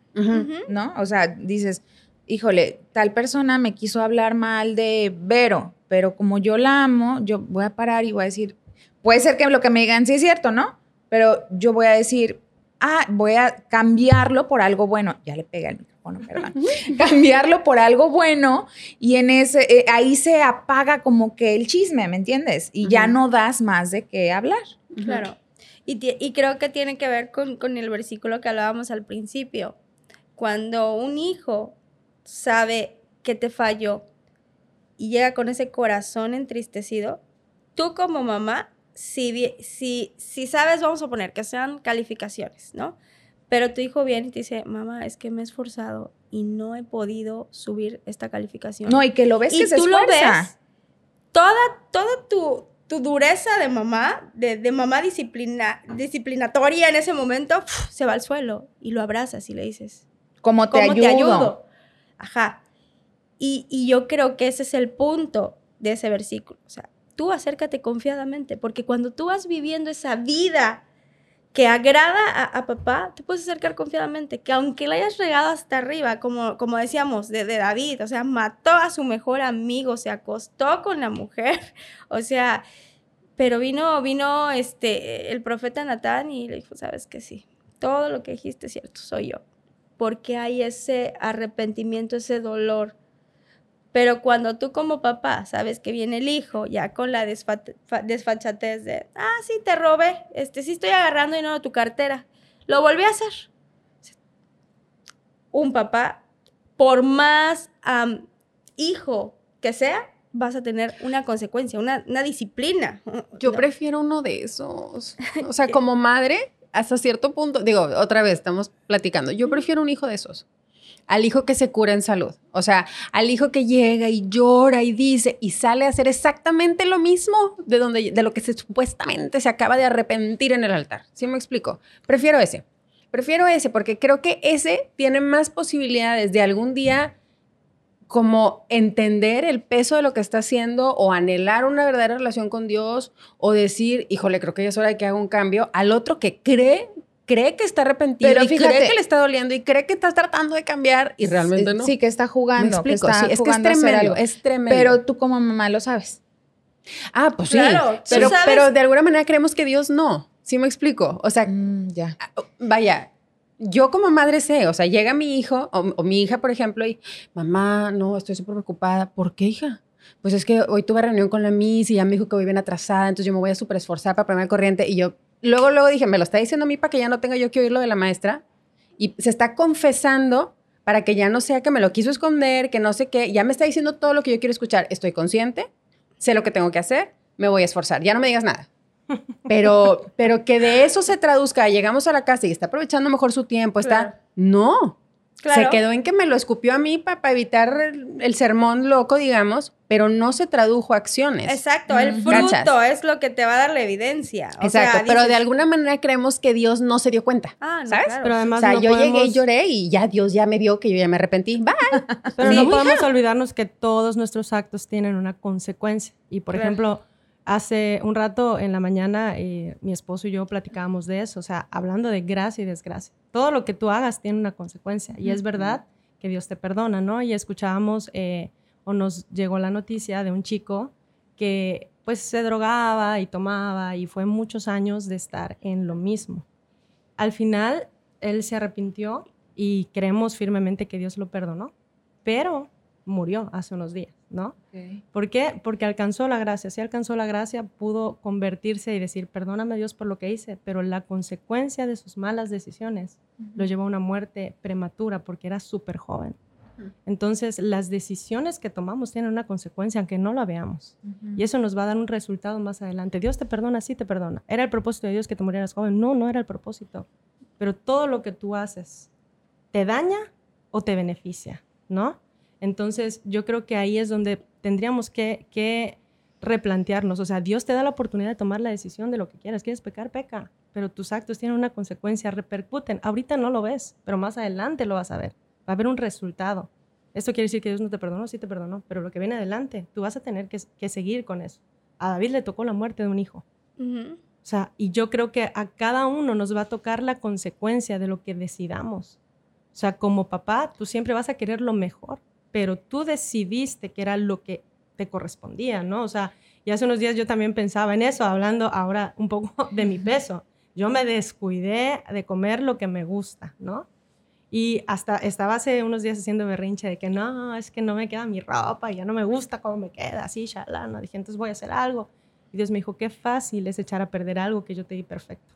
[SPEAKER 4] ¿no? O sea, dices, híjole, tal persona me quiso hablar mal de Vero, pero como yo la amo, yo voy a parar y voy a decir, puede ser que lo que me digan sí es cierto, ¿no? Pero yo voy a decir, ah, voy a cambiarlo por algo bueno. Ya le pegué al micrófono, perdón. cambiarlo por algo bueno y en ese, eh, ahí se apaga como que el chisme, ¿me entiendes? Y ya no das más de qué hablar.
[SPEAKER 1] Claro. Y, y creo que tiene que ver con, con el versículo que hablábamos al principio. Cuando un hijo sabe que te falló y llega con ese corazón entristecido, tú como mamá, si, vi- si, si sabes, vamos a poner que sean calificaciones, ¿no? Pero tu hijo viene y te dice, mamá, es que me he esforzado y no he podido subir esta calificación
[SPEAKER 4] No, y que lo ves
[SPEAKER 1] y
[SPEAKER 4] que se
[SPEAKER 1] tú lo
[SPEAKER 4] esfuerza.
[SPEAKER 1] ves, toda, toda tu, tu dureza de mamá, de, de mamá disciplina, disciplinatoria en ese momento, se va al suelo y lo abrazas y le dices,
[SPEAKER 4] Como te
[SPEAKER 1] ¿cómo
[SPEAKER 4] ayudo.
[SPEAKER 1] te ayudo? Ajá. Y, y yo creo que ese es el punto de ese versículo. O sea, tú acércate confiadamente, porque cuando tú vas viviendo esa vida que agrada a, papá, te puedes acercar confiadamente, que aunque la hayas regado hasta arriba, como, como decíamos, de, de David, o sea, mató a su mejor amigo, se acostó con la mujer, o sea, pero vino, vino este, el profeta Natán y le dijo, sabes que sí, todo lo que dijiste es cierto, soy yo, porque hay ese arrepentimiento, ese dolor. Pero cuando tú como papá sabes que viene el hijo ya con la desfa- fa- desfachatez de, ah, sí, te robé, este, sí estoy agarrando dinero de tu cartera, lo volví a hacer. Un papá, por más hijo que sea, vas a tener una consecuencia, una, una disciplina.
[SPEAKER 3] Yo
[SPEAKER 1] ¿no?
[SPEAKER 3] prefiero uno de esos. O sea, como madre, hasta cierto punto, digo, otra vez, estamos platicando, yo prefiero un hijo de esos. Al hijo que se cura en salud. O sea, al hijo que llega y llora y dice y sale a hacer exactamente lo mismo de, donde, de lo que se, supuestamente se acaba de arrepentir en el altar. ¿Sí me explico? Prefiero ese. Prefiero ese porque creo que ese tiene más posibilidades de algún día como entender el peso de lo que está haciendo o anhelar una verdadera relación con Dios o decir, híjole, creo que ya es hora de que haga un cambio, al otro que cree, cree que está arrepentido
[SPEAKER 4] Pero
[SPEAKER 3] y
[SPEAKER 4] fíjate-
[SPEAKER 3] cree que le está doliendo y cree que está tratando de cambiar y realmente
[SPEAKER 4] Sí,
[SPEAKER 3] no.
[SPEAKER 4] Sí, que está
[SPEAKER 3] Me
[SPEAKER 4] jugando. que
[SPEAKER 3] explico,
[SPEAKER 4] está
[SPEAKER 3] sí, es que es tremendo,
[SPEAKER 4] algo.
[SPEAKER 3] es tremendo.
[SPEAKER 4] Pero tú como mamá lo sabes.
[SPEAKER 3] ah, pues sí,
[SPEAKER 1] Claro,
[SPEAKER 3] pero,
[SPEAKER 1] sabes-
[SPEAKER 3] pero de alguna manera creemos que Dios no. ¿Sí me explico? O sea,
[SPEAKER 4] Mm, ya.
[SPEAKER 3] vaya, yo como madre sé, o sea, llega mi hijo o, o mi hija, por ejemplo, y mamá, no, estoy súper preocupada. ¿Por qué, hija? pues es que hoy tuve reunión con la Miss y ya me dijo que voy bien atrasada, entonces yo me voy a súper esforzar para ponerme al corriente. Y yo luego, luego dije, me lo está diciendo a mí para que ya no tenga yo que oír lo de la maestra. Y se está confesando para que ya no sea que me lo quiso esconder, que no sé qué, ya me está diciendo todo lo que yo quiero escuchar. Estoy consciente, sé lo que tengo que hacer, me voy a esforzar. Ya no me digas nada. Pero, pero que de eso se traduzca, llegamos a la casa y está aprovechando mejor su tiempo, está...
[SPEAKER 1] Claro.
[SPEAKER 3] No,
[SPEAKER 1] Claro.
[SPEAKER 3] se quedó en que me lo escupió a mí para evitar el, el sermón loco, digamos, pero no se tradujo a acciones.
[SPEAKER 1] Exacto, el fruto
[SPEAKER 3] ¿cachas?
[SPEAKER 1] es lo que te va a dar la evidencia. O
[SPEAKER 3] Exacto,
[SPEAKER 1] sea,
[SPEAKER 3] pero de alguna manera creemos que Dios no se dio cuenta.
[SPEAKER 1] Ah, no,
[SPEAKER 3] ¿sabes?
[SPEAKER 1] claro.
[SPEAKER 5] Pero
[SPEAKER 3] O
[SPEAKER 5] además
[SPEAKER 3] sea,
[SPEAKER 5] no
[SPEAKER 3] yo llegué y lloré y ya Dios ya me vio que yo ya me arrepentí. Bye.
[SPEAKER 5] Pero
[SPEAKER 1] Sí.
[SPEAKER 5] no podemos olvidarnos que todos nuestros actos tienen una consecuencia. Y por
[SPEAKER 1] Claro.
[SPEAKER 5] ejemplo, hace un rato en la mañana eh, mi esposo y yo platicábamos de eso, o sea, hablando de gracia y desgracia. Todo lo que tú hagas tiene una consecuencia. Y es verdad que Dios te perdona, ¿no? Y escuchábamos eh, o nos llegó la noticia de un chico que pues se drogaba y tomaba y fue muchos años de estar en lo mismo. Al final, él se arrepintió y creemos firmemente que Dios lo perdonó, pero murió hace unos días, ¿no? ¿Por qué? Porque alcanzó la gracia. Si alcanzó la gracia, pudo convertirse y decir, perdóname Dios por lo que hice, pero la consecuencia de sus malas decisiones lo llevó a una muerte prematura porque era súper joven. Entonces, las decisiones que tomamos tienen una consecuencia, aunque no la veamos. Y eso nos va a dar un resultado más adelante. Dios te perdona, sí te perdona. ¿Era el propósito de Dios que te murieras joven? No, no era el propósito. Pero todo lo que tú haces, ¿te daña o te beneficia? ¿No? Entonces, yo creo que ahí es donde tendríamos que, que replantearnos. O sea, Dios te da la oportunidad de tomar la decisión de lo que quieras. ¿Quieres pecar? Peca. Pero tus actos tienen una consecuencia, repercuten. Ahorita no lo ves, pero más adelante lo vas a ver. Va a haber un resultado. ¿Esto quiere decir que Dios no te perdonó? Sí te perdonó, pero lo que viene adelante, tú vas a tener que, que seguir con eso. A David le tocó la muerte de un hijo.
[SPEAKER 1] Ujú.
[SPEAKER 5] O sea, y yo creo que a cada uno nos va a tocar la consecuencia de lo que decidamos. O sea, como papá, tú siempre vas a querer lo mejor, pero tú decidiste que era lo que te correspondía, ¿no? O sea, y hace unos días yo también pensaba en eso, hablando ahora un poco de mi peso. Yo me descuidé de comer lo que me gusta, ¿no? Y hasta estaba hace unos días haciendo berrinche de que no, es que no me queda mi ropa, y ya no me gusta cómo me queda, así, shalala. No, dije, entonces voy a hacer algo. Y Dios me dijo, qué fácil es echar a perder algo que yo te di perfecto.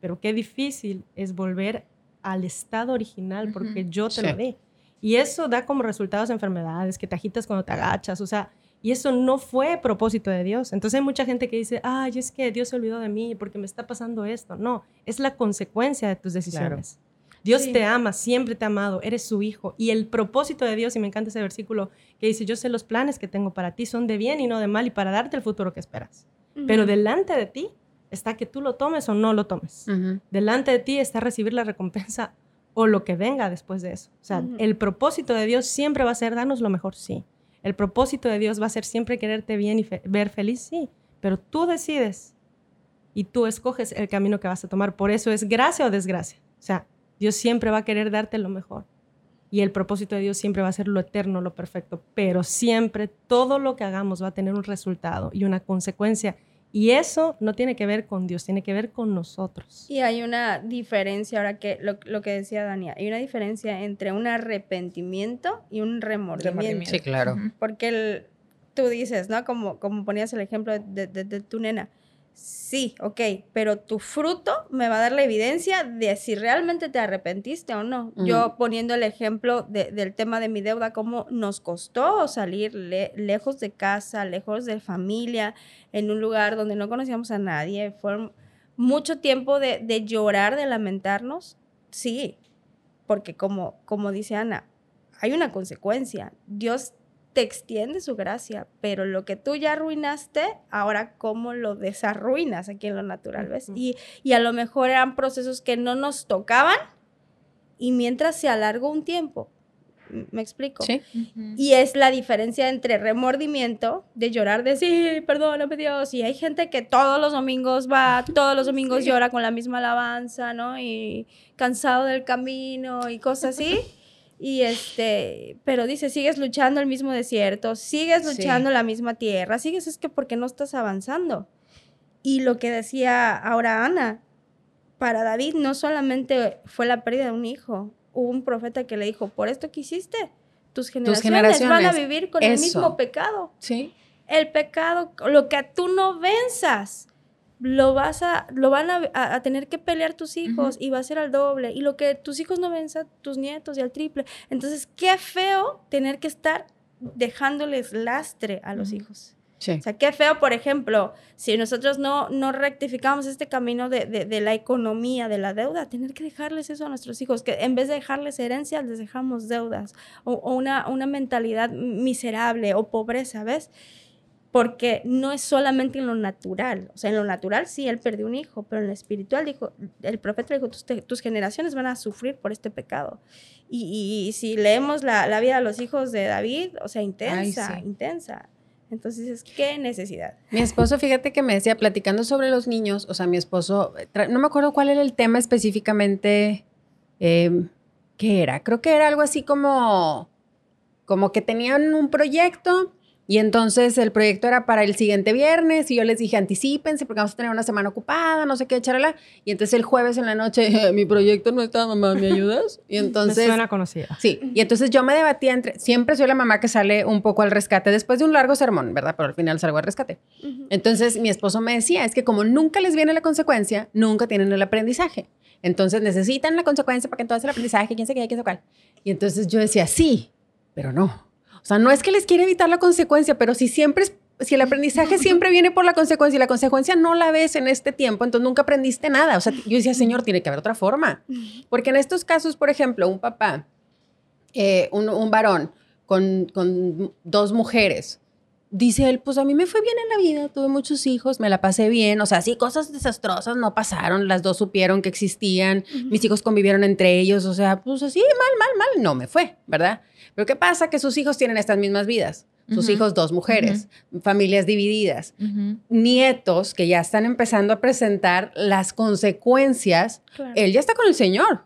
[SPEAKER 5] Pero qué difícil es volver al estado original porque yo te
[SPEAKER 3] Sí.
[SPEAKER 5] lo di. Y eso da como resultados enfermedades, que te agitas cuando te agachas, o sea, y eso no fue propósito de Dios. Entonces hay mucha gente que dice, ay, es que Dios se olvidó de mí porque me está pasando esto. No, es la consecuencia de tus decisiones. Dios
[SPEAKER 1] Sí.
[SPEAKER 5] te ama, siempre te ha amado, eres su hijo. Y el propósito de Dios, y me encanta ese versículo que dice, yo sé los planes que tengo para ti, son de bien y no de mal y para darte el futuro que esperas. Pero delante de ti está que tú lo tomes o no lo tomes. Delante de ti está recibir la recompensa o lo que venga después de eso. O sea, el propósito de Dios siempre va a ser darnos lo mejor, sí. El propósito de Dios va a ser siempre quererte bien y fe- ver feliz, sí. Pero tú decides y tú escoges el camino que vas a tomar. Por eso es gracia o desgracia. O sea, Dios siempre va a querer darte lo mejor. Y el propósito de Dios siempre va a ser lo eterno, lo perfecto. Pero siempre todo lo que hagamos va a tener un resultado y una consecuencia. Y eso no tiene que ver con Dios, tiene que ver con nosotros.
[SPEAKER 1] Y hay una diferencia, ahora que lo, lo que decía Dania, hay una diferencia entre un arrepentimiento y un remordimiento.
[SPEAKER 4] Remordimiento.
[SPEAKER 3] Sí, claro.
[SPEAKER 1] Porque el- tú dices, ¿no? Como, como ponías el ejemplo de, de- de tu nena. Sí, ok, pero tu fruto me va a dar la evidencia de si realmente te arrepentiste o no. Yo poniendo el ejemplo de- del tema de mi deuda, cómo nos costó salir le- lejos de casa, lejos de familia, en un lugar donde no conocíamos a nadie. Fue mucho tiempo de, de llorar, de lamentarnos. Sí, porque como, como dice Ana, hay una consecuencia. Dios te extiende su gracia, pero lo que tú ya arruinaste, ahora cómo lo desarruinas aquí en lo natural, ¿ves? Y, y a lo mejor eran procesos que no nos tocaban y mientras se alargó un tiempo, ¿m- ¿me explico?
[SPEAKER 3] Sí.
[SPEAKER 1] Y es la diferencia entre remordimiento, de llorar, de sí, perdóname Dios. Y hay gente que todos los domingos va, todos los domingos llora con la misma alabanza, ¿no? Y cansado del camino y cosas así. Y este, pero dice, sigues luchando el mismo desierto, sigues
[SPEAKER 4] Sí.
[SPEAKER 1] luchando la misma tierra, sigues es que porque no estás avanzando. Y lo que decía ahora Ana, para David no solamente fue la pérdida de un hijo, hubo un profeta que le dijo, por esto que hiciste, tus generaciones, van a vivir con el mismo pecado.
[SPEAKER 3] Sí.
[SPEAKER 1] El pecado, lo que tú no venzas, lo vas a, lo van a, a- a tener que pelear tus hijos y va a ser al doble. Y lo que tus hijos no venzan, tus nietos y al triple. Entonces, qué feo tener que estar dejándoles lastre a los hijos.
[SPEAKER 3] Sí.
[SPEAKER 1] O sea, qué feo, por ejemplo, si nosotros no, no rectificamos este camino de, de- de la economía, de la deuda, tener que dejarles eso a nuestros hijos, que en vez de dejarles herencias, les dejamos deudas o, o una, una mentalidad miserable o pobreza, ¿ves? Porque no es solamente en lo natural. O sea, en lo natural sí, él perdió un hijo, pero en lo espiritual dijo, el profeta dijo, tus, te- tus generaciones van a sufrir por este pecado. Y, y- y si leemos la, la vida de los hijos de David, o sea, intensa,
[SPEAKER 4] sí.
[SPEAKER 1] intensa. Entonces dices, ¿qué necesidad?
[SPEAKER 3] Mi esposo, fíjate que me decía, platicando sobre los niños, o sea, mi esposo, tra- no me acuerdo cuál era el tema específicamente, eh, ¿qué era? Creo que era algo así como, como que tenían un proyecto y entonces el proyecto era para el siguiente viernes y yo les dije, anticípense porque vamos a tener una semana ocupada, no sé qué, charala. Y entonces el jueves en la noche, mi proyecto no está, mamá, ¿me ayudas? Y
[SPEAKER 5] Me
[SPEAKER 3] entonces...
[SPEAKER 5] suena conocida.
[SPEAKER 3] Sí, y entonces yo me debatía entre, siempre soy la mamá que sale un poco al rescate después de un largo sermón, ¿verdad? Pero al final salgo al rescate. Entonces mi esposo me decía, es que como nunca les viene la consecuencia, nunca tienen el aprendizaje. Entonces necesitan la consecuencia para que entonces el aprendizaje, quién sé qué, quién sé cuál. Y entonces yo decía, sí, pero no. O sea, no es que les quiera evitar la consecuencia, pero si siempre es, si el aprendizaje siempre viene por la consecuencia y la consecuencia no la ves en este tiempo, entonces nunca aprendiste nada. O sea, yo decía, Señor, tiene que haber otra forma. Porque en estos casos, por ejemplo, un papá, eh, un, un varón con, con dos mujeres, dice él, pues a mí me fue bien en la vida, tuve muchos hijos, me la pasé bien, o sea, sí, cosas desastrosas no pasaron, las dos supieron que existían, mis hijos convivieron entre ellos, o sea, pues así, mal, mal, mal, no me fue, ¿verdad? Pero ¿qué pasa? Que sus hijos tienen estas mismas vidas, sus hijos dos mujeres, familias divididas, nietos que ya están empezando a presentar las consecuencias
[SPEAKER 1] Claro.
[SPEAKER 3] él ya está con el Señor.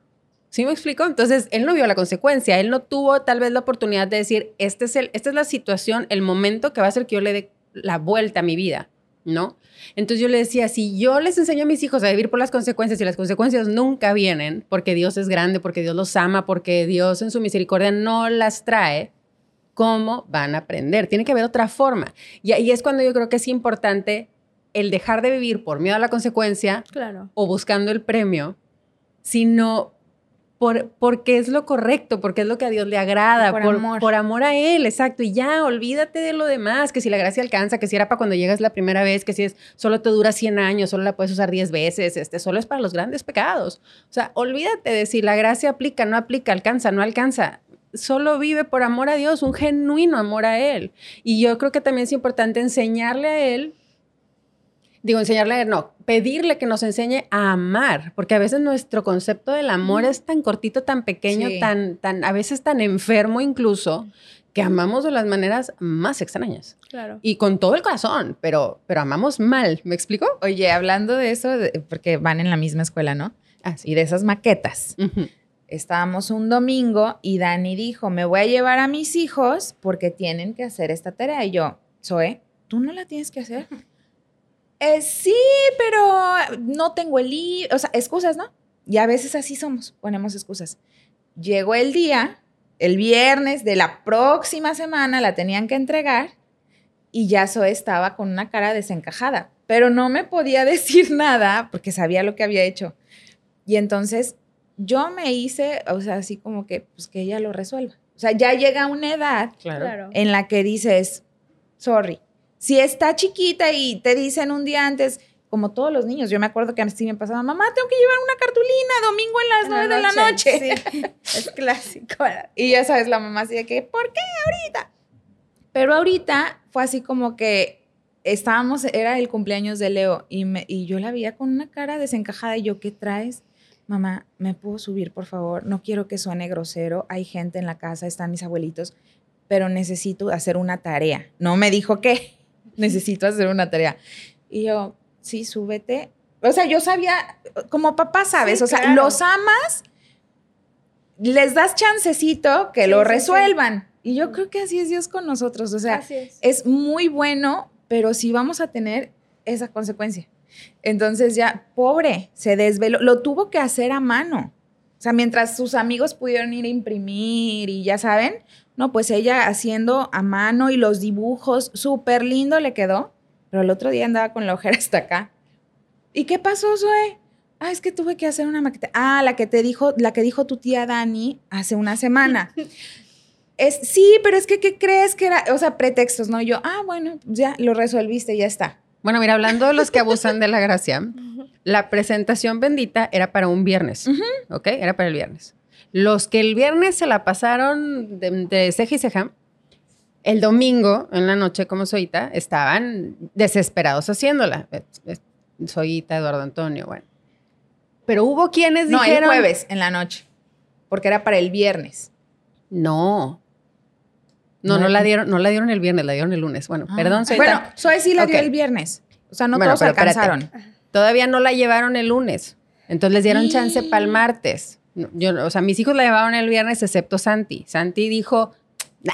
[SPEAKER 3] ¿Sí me explico? Entonces, él no vio la consecuencia, él no tuvo tal vez la oportunidad de decir, este es el, esta es la situación, el momento que va a hacer que yo le dé la vuelta a mi vida, ¿no? Entonces yo le decía, si yo les enseño a mis hijos a vivir por las consecuencias y las consecuencias nunca vienen, porque Dios es grande, porque Dios los ama, porque Dios en su misericordia no las trae, ¿cómo van a aprender? Tiene que haber otra forma. Y ahí es cuando yo creo que es importante el dejar de vivir por miedo a la consecuencia
[SPEAKER 1] Claro.
[SPEAKER 3] o buscando el premio, sino por, porque es lo correcto, porque es lo que a Dios le agrada,
[SPEAKER 4] Por
[SPEAKER 3] por,
[SPEAKER 4] amor.
[SPEAKER 3] por amor a Él, exacto. Y ya, olvídate de lo demás, que si la gracia alcanza, que si era para cuando llegas la primera vez, que si es solo te dura 100 años, solo la puedes usar 10 veces, este, solo es para los grandes pecados. O sea, olvídate de si la gracia aplica, no aplica, alcanza, no alcanza. Solo vive por amor a Dios, un genuino amor a Él. Y yo creo que también es importante enseñarle a Él digo, enseñarle a él, no, pedirle que nos enseñe a amar, porque a veces nuestro concepto del amor es tan cortito, tan pequeño,
[SPEAKER 4] Sí.
[SPEAKER 3] tan, tan, a veces tan enfermo incluso, que amamos de las maneras más extrañas
[SPEAKER 1] Claro.
[SPEAKER 3] y con todo el corazón, pero, pero amamos mal, ¿me explico?
[SPEAKER 4] Oye, hablando de eso, de- porque van en la misma escuela, ¿no?
[SPEAKER 3] Ah,
[SPEAKER 4] Y de esas maquetas.
[SPEAKER 3] Ujú.
[SPEAKER 4] Estábamos un domingo y Dani dijo, me voy a llevar a mis hijos porque tienen que hacer esta tarea. Y yo, Zoe, ¿tú no la tienes que hacer? "Eh, sí, pero no tengo el libro. O sea, excusas, ¿no? Y a veces así somos, ponemos excusas. Llegó el día, el viernes de la próxima semana la tenían que entregar y ya Zoe estaba con una cara desencajada, pero no me podía decir nada porque sabía lo que había hecho. Y entonces yo me hice, o sea, así como que, pues que ella lo resuelva. O sea, ya llega una edad
[SPEAKER 1] Claro.
[SPEAKER 4] en la que dices, sorry, si está chiquita y te dicen un día antes, como todos los niños, yo me acuerdo que a mí sí me pasaba, mamá, tengo que llevar una cartulina domingo en las nueve de la noche.
[SPEAKER 1] Sí, es clásico.
[SPEAKER 4] Y ya sabes, la mamá así de que, ¿por qué ahorita? Pero ahorita fue así como que estábamos, era el cumpleaños de Leo y, me, y yo la veía con una cara desencajada y yo, ¿qué traes? Mamá, ¿me puedo subir, por favor? No quiero que suene grosero. Hay gente en la casa, están mis abuelitos, pero necesito hacer una tarea. No me dijo qué, necesito hacer una tarea. Y yo, sí, súbete. O sea, yo sabía, como papá sabes,
[SPEAKER 1] Sí,
[SPEAKER 4] o sea,
[SPEAKER 1] claro.
[SPEAKER 4] los amas, les das chancecito que
[SPEAKER 1] Sí,
[SPEAKER 4] lo
[SPEAKER 1] sí.
[SPEAKER 4] resuelvan. Y yo creo que así es Dios con nosotros. O sea,
[SPEAKER 1] es.
[SPEAKER 4] es muy bueno, pero sí vamos a tener esa consecuencia. Entonces ya, pobre, se desveló, lo tuvo que hacer a mano. O sea, mientras sus amigos pudieron ir a imprimir y ya saben, No, pues ella haciendo a mano y los dibujos, súper lindo le quedó, pero el otro día andaba con la ojera hasta acá. ¿Y qué pasó, Zoe? Ah, es que tuve que hacer una maqueta. Ah, la que te dijo, la que dijo tu tía Dani hace una semana. Es, sí, pero es que, ¿qué crees que era? O sea, pretextos, ¿no? Yo, ah, bueno, ya lo resolviste, ya está.
[SPEAKER 3] Bueno, mira, hablando de los que abusan de la gracia, la presentación bendita era para un viernes, ¿ok? Era para el viernes. Los que el viernes se la pasaron de, de ceja y ceja, el domingo en la noche, como Soita, estaban desesperados haciéndola. Soita, Eduardo Antonio, bueno. Pero hubo quienes
[SPEAKER 4] No,
[SPEAKER 3] dijeron...
[SPEAKER 4] el jueves en la noche, porque era para el viernes.
[SPEAKER 3] No. No,
[SPEAKER 4] No,
[SPEAKER 3] no la dieron, no la dieron el viernes, la dieron el lunes. Bueno, perdón, Soita.
[SPEAKER 4] Bueno, Zoe sí la dio el viernes. O sea, no
[SPEAKER 3] Bueno,
[SPEAKER 4] todos
[SPEAKER 3] espérate.
[SPEAKER 4] alcanzaron.
[SPEAKER 3] Todavía no la llevaron el lunes. Entonces les dieron chance para el martes. No, Yo, o sea, mis hijos la llevaron el viernes, excepto Santi. Santi dijo, nah,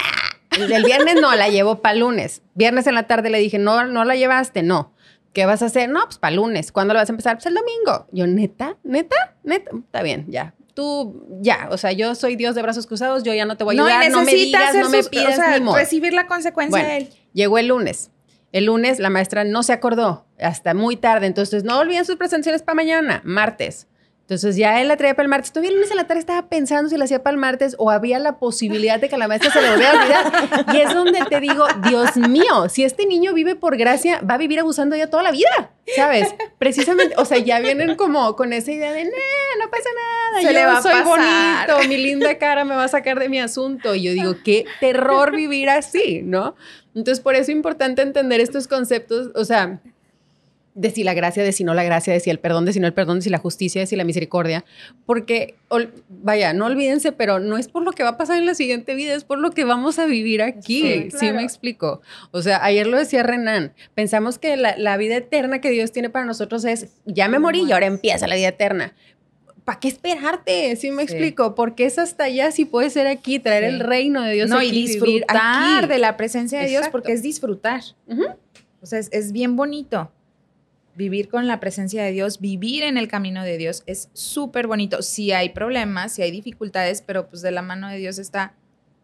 [SPEAKER 3] el viernes no, la llevo para el lunes. Viernes en la tarde le dije, no, no la llevaste, no. ¿Qué vas a hacer? No, pues para el lunes. ¿Cuándo lo vas a empezar? Pues el domingo. Yo, neta, neta, neta. Está bien, ya. Tú, ya. O sea, yo soy Dios de brazos cruzados, yo ya no te voy a
[SPEAKER 4] No,
[SPEAKER 3] ayudar, no me digas,
[SPEAKER 4] hacer
[SPEAKER 3] no me pidas
[SPEAKER 4] o sea,
[SPEAKER 3] ni modo.
[SPEAKER 4] recibir la consecuencia
[SPEAKER 3] Bueno,
[SPEAKER 4] de él.
[SPEAKER 3] llegó el lunes. El lunes la maestra no se acordó hasta muy tarde. Entonces, no olviden sus presentaciones para mañana, martes. Entonces, ya él la traía para el martes. Todavía el lunes en la tarde estaba pensando si la hacía para el martes o había la posibilidad de que a la maestra se le volviera a olvidar. Y es donde te digo, Dios mío, si este niño vive por gracia, va a vivir abusando ya toda la vida, ¿sabes? Precisamente, o sea, ya vienen como con esa idea de, "Nah, no pasa nada,
[SPEAKER 4] Se
[SPEAKER 3] yo
[SPEAKER 4] le va a
[SPEAKER 3] soy
[SPEAKER 4] pasar".
[SPEAKER 3] bonito, mi linda cara me va a sacar de mi asunto. Y yo digo, qué terror vivir así, ¿no? Entonces, por eso es importante entender estos conceptos, o sea, de si la gracia, de si no la gracia, de si el perdón, de si no el perdón, de si la justicia, de si la misericordia, porque, vaya, no olvídense, pero no es por lo que va a pasar en la siguiente vida, es por lo que vamos a vivir aquí,
[SPEAKER 1] Sí,
[SPEAKER 3] me explico. O sea, ayer lo decía Renan, pensamos que la, la vida eterna que Dios tiene para nosotros es, ya me morí y ahora empieza la vida eterna. ¿Para qué esperarte? Sí me
[SPEAKER 4] Sí.
[SPEAKER 3] explico, porque es hasta allá si puede ser aquí, traer el reino de Dios
[SPEAKER 4] no,
[SPEAKER 3] aquí,
[SPEAKER 4] y disfrutar
[SPEAKER 3] aquí.
[SPEAKER 4] de la presencia de Dios, porque es disfrutar.
[SPEAKER 3] Ujú.
[SPEAKER 4] O sea, es, es bien bonito. Vivir con la presencia de Dios, vivir en el camino de Dios es súper bonito. Sí hay problemas, sí hay dificultades, pero pues de la mano de Dios está,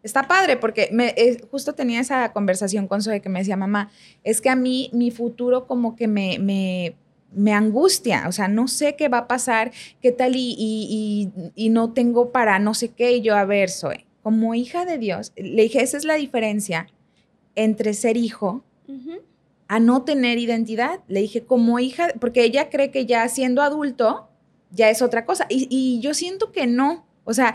[SPEAKER 4] está padre, porque me, eh, justo tenía esa conversación con Zoe que me decía, mamá, es que a mí mi futuro como que me, me, me angustia, o sea, no sé qué va a pasar, qué tal y, y, no tengo para no sé qué, y yo, a ver, Zoe, como hija de Dios, le dije, esa es la diferencia entre ser hijo. A no tener identidad. Le dije, como hija, porque ella cree que ya siendo adulto ya es otra cosa. Y, y yo siento que no. O sea,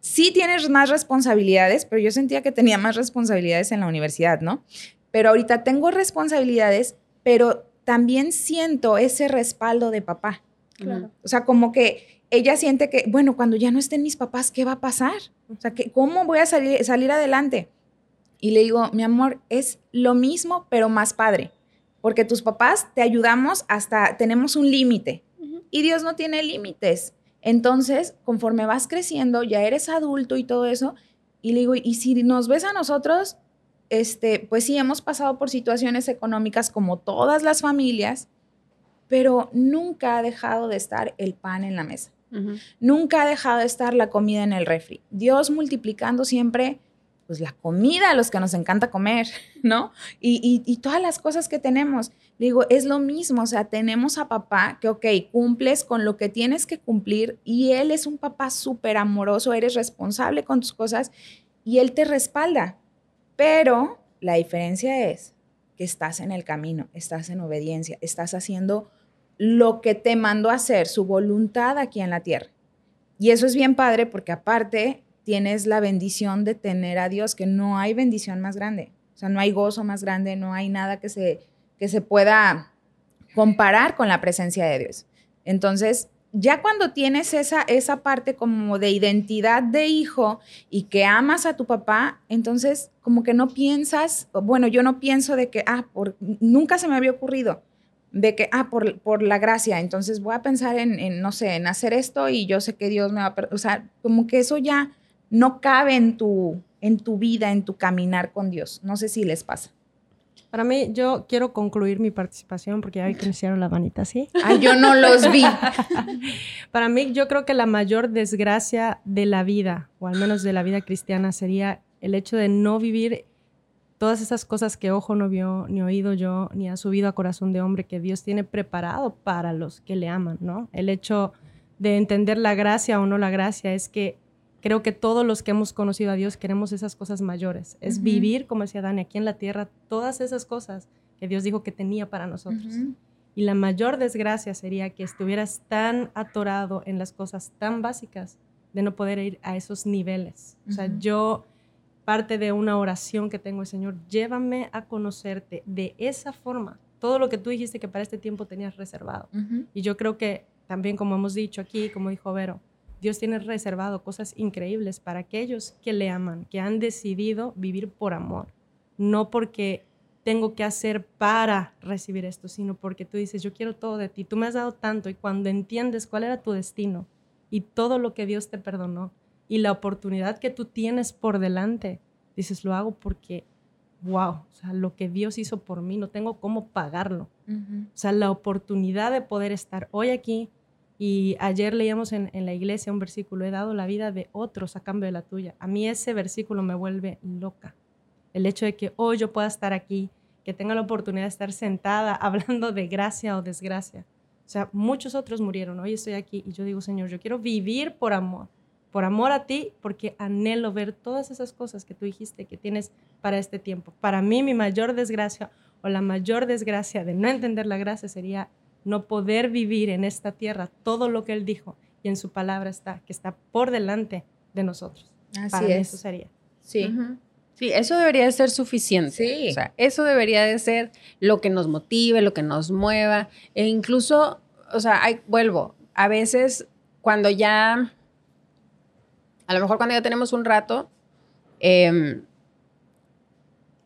[SPEAKER 4] sí tienes más responsabilidades, pero yo sentía que tenía más responsabilidades en la universidad, ¿no? Pero ahorita tengo responsabilidades, pero también siento ese respaldo de papá.
[SPEAKER 1] Claro.
[SPEAKER 4] O sea, como que ella siente que, bueno, cuando ya no estén mis papás, ¿qué va a pasar? O sea, que, ¿cómo voy a salir, salir adelante? Y le digo, mi amor, es lo mismo, pero más padre. Porque tus papás te ayudamos hasta, tenemos un límite. Y Dios no tiene límites. Entonces, conforme vas creciendo, ya eres adulto y todo eso. Y le digo, y si nos ves a nosotros, este, pues sí, hemos pasado por situaciones económicas como todas las familias, pero nunca ha dejado de estar el pan en la mesa. Nunca ha dejado de estar la comida en el refri. Dios multiplicando siempre pues la comida los que nos encanta comer, ¿no? Y, y- todas las cosas que tenemos. Digo, es lo mismo, o sea, tenemos a papá que, ok, cumples con lo que tienes que cumplir y él es un papá súper amoroso, eres responsable con tus cosas y él te respalda. Pero la diferencia es que estás en el camino, estás en obediencia, estás haciendo lo que te mandó a hacer, su voluntad aquí en la tierra. Y eso es bien padre porque aparte tienes la bendición de tener a Dios, que no hay bendición más grande. O sea, no hay gozo más grande, no hay nada que se, que se pueda comparar con la presencia de Dios. Entonces, ya cuando tienes esa, esa parte como de identidad de hijo y que amas a tu papá, entonces como que no piensas, bueno, yo no pienso de que, ah, por, nunca se me había ocurrido de que, ah, por, por la gracia, entonces voy a pensar en, no sé, en hacer esto y yo sé que Dios me va a... O sea, como que eso ya no cabe en tu, en tu vida, en tu caminar con Dios. No sé si les pasa.
[SPEAKER 5] Para mí, yo quiero concluir mi participación porque ya vi que me hicieron la manita así.
[SPEAKER 4] Ay, yo no los vi.
[SPEAKER 5] Para mí, yo creo que la mayor desgracia de la vida, o al menos de la vida cristiana, sería El hecho de no vivir todas esas cosas que ojo no vio, ni oído yo, ni ha subido a corazón de hombre que Dios tiene preparado para los que le aman, ¿no? El hecho de entender la gracia o no la gracia es que creo que todos los que hemos conocido a Dios queremos esas cosas mayores. Es vivir, como decía Dani, aquí en la tierra, todas esas cosas que Dios dijo que tenía para nosotros. Y la mayor desgracia sería que estuvieras tan atorado en las cosas tan básicas de no poder ir a esos niveles. O sea, yo parte de una oración que tengo Señor, llévame a conocerte de esa forma, todo lo que tú dijiste que para este tiempo tenías reservado. Y yo creo que también, como hemos dicho aquí, como dijo Vero, Dios tiene reservado cosas increíbles para aquellos que le aman, que han decidido vivir por amor, no porque tengo que hacer para recibir esto, sino porque tú dices, yo quiero todo de ti, tú me has dado tanto y cuando entiendes cuál era tu destino y todo lo que Dios te perdonó, y la oportunidad que tú tienes por delante, dices, lo hago porque, wow, o sea, lo que Dios hizo por mí, no tengo cómo pagarlo. O sea, la oportunidad de poder estar hoy aquí y ayer leíamos en, en, la iglesia un versículo, he dado la vida de otros a cambio de la tuya. A mí ese versículo me vuelve loca. El hecho de que hoy yo pueda estar aquí, que tenga la oportunidad de estar sentada hablando de gracia o desgracia. O sea, muchos otros murieron, hoy estoy aquí y yo digo, Señor, yo quiero vivir por amor por amor a ti, porque anhelo ver todas esas cosas que tú dijiste que tienes para este tiempo. Para mí, mi mayor desgracia o la mayor desgracia de no entender la gracia sería no poder vivir en esta tierra todo lo que Él dijo y en su palabra está, que está por delante de nosotros.
[SPEAKER 4] Así
[SPEAKER 5] para
[SPEAKER 4] es.
[SPEAKER 5] eso sería.
[SPEAKER 4] Sí.
[SPEAKER 3] Sí, eso debería de ser suficiente.
[SPEAKER 4] Sí.
[SPEAKER 3] O sea, eso debería de ser lo que nos motive, lo que nos mueva. E incluso, o sea, hay, vuelvo, a veces cuando ya a lo mejor cuando ya tenemos un rato, em,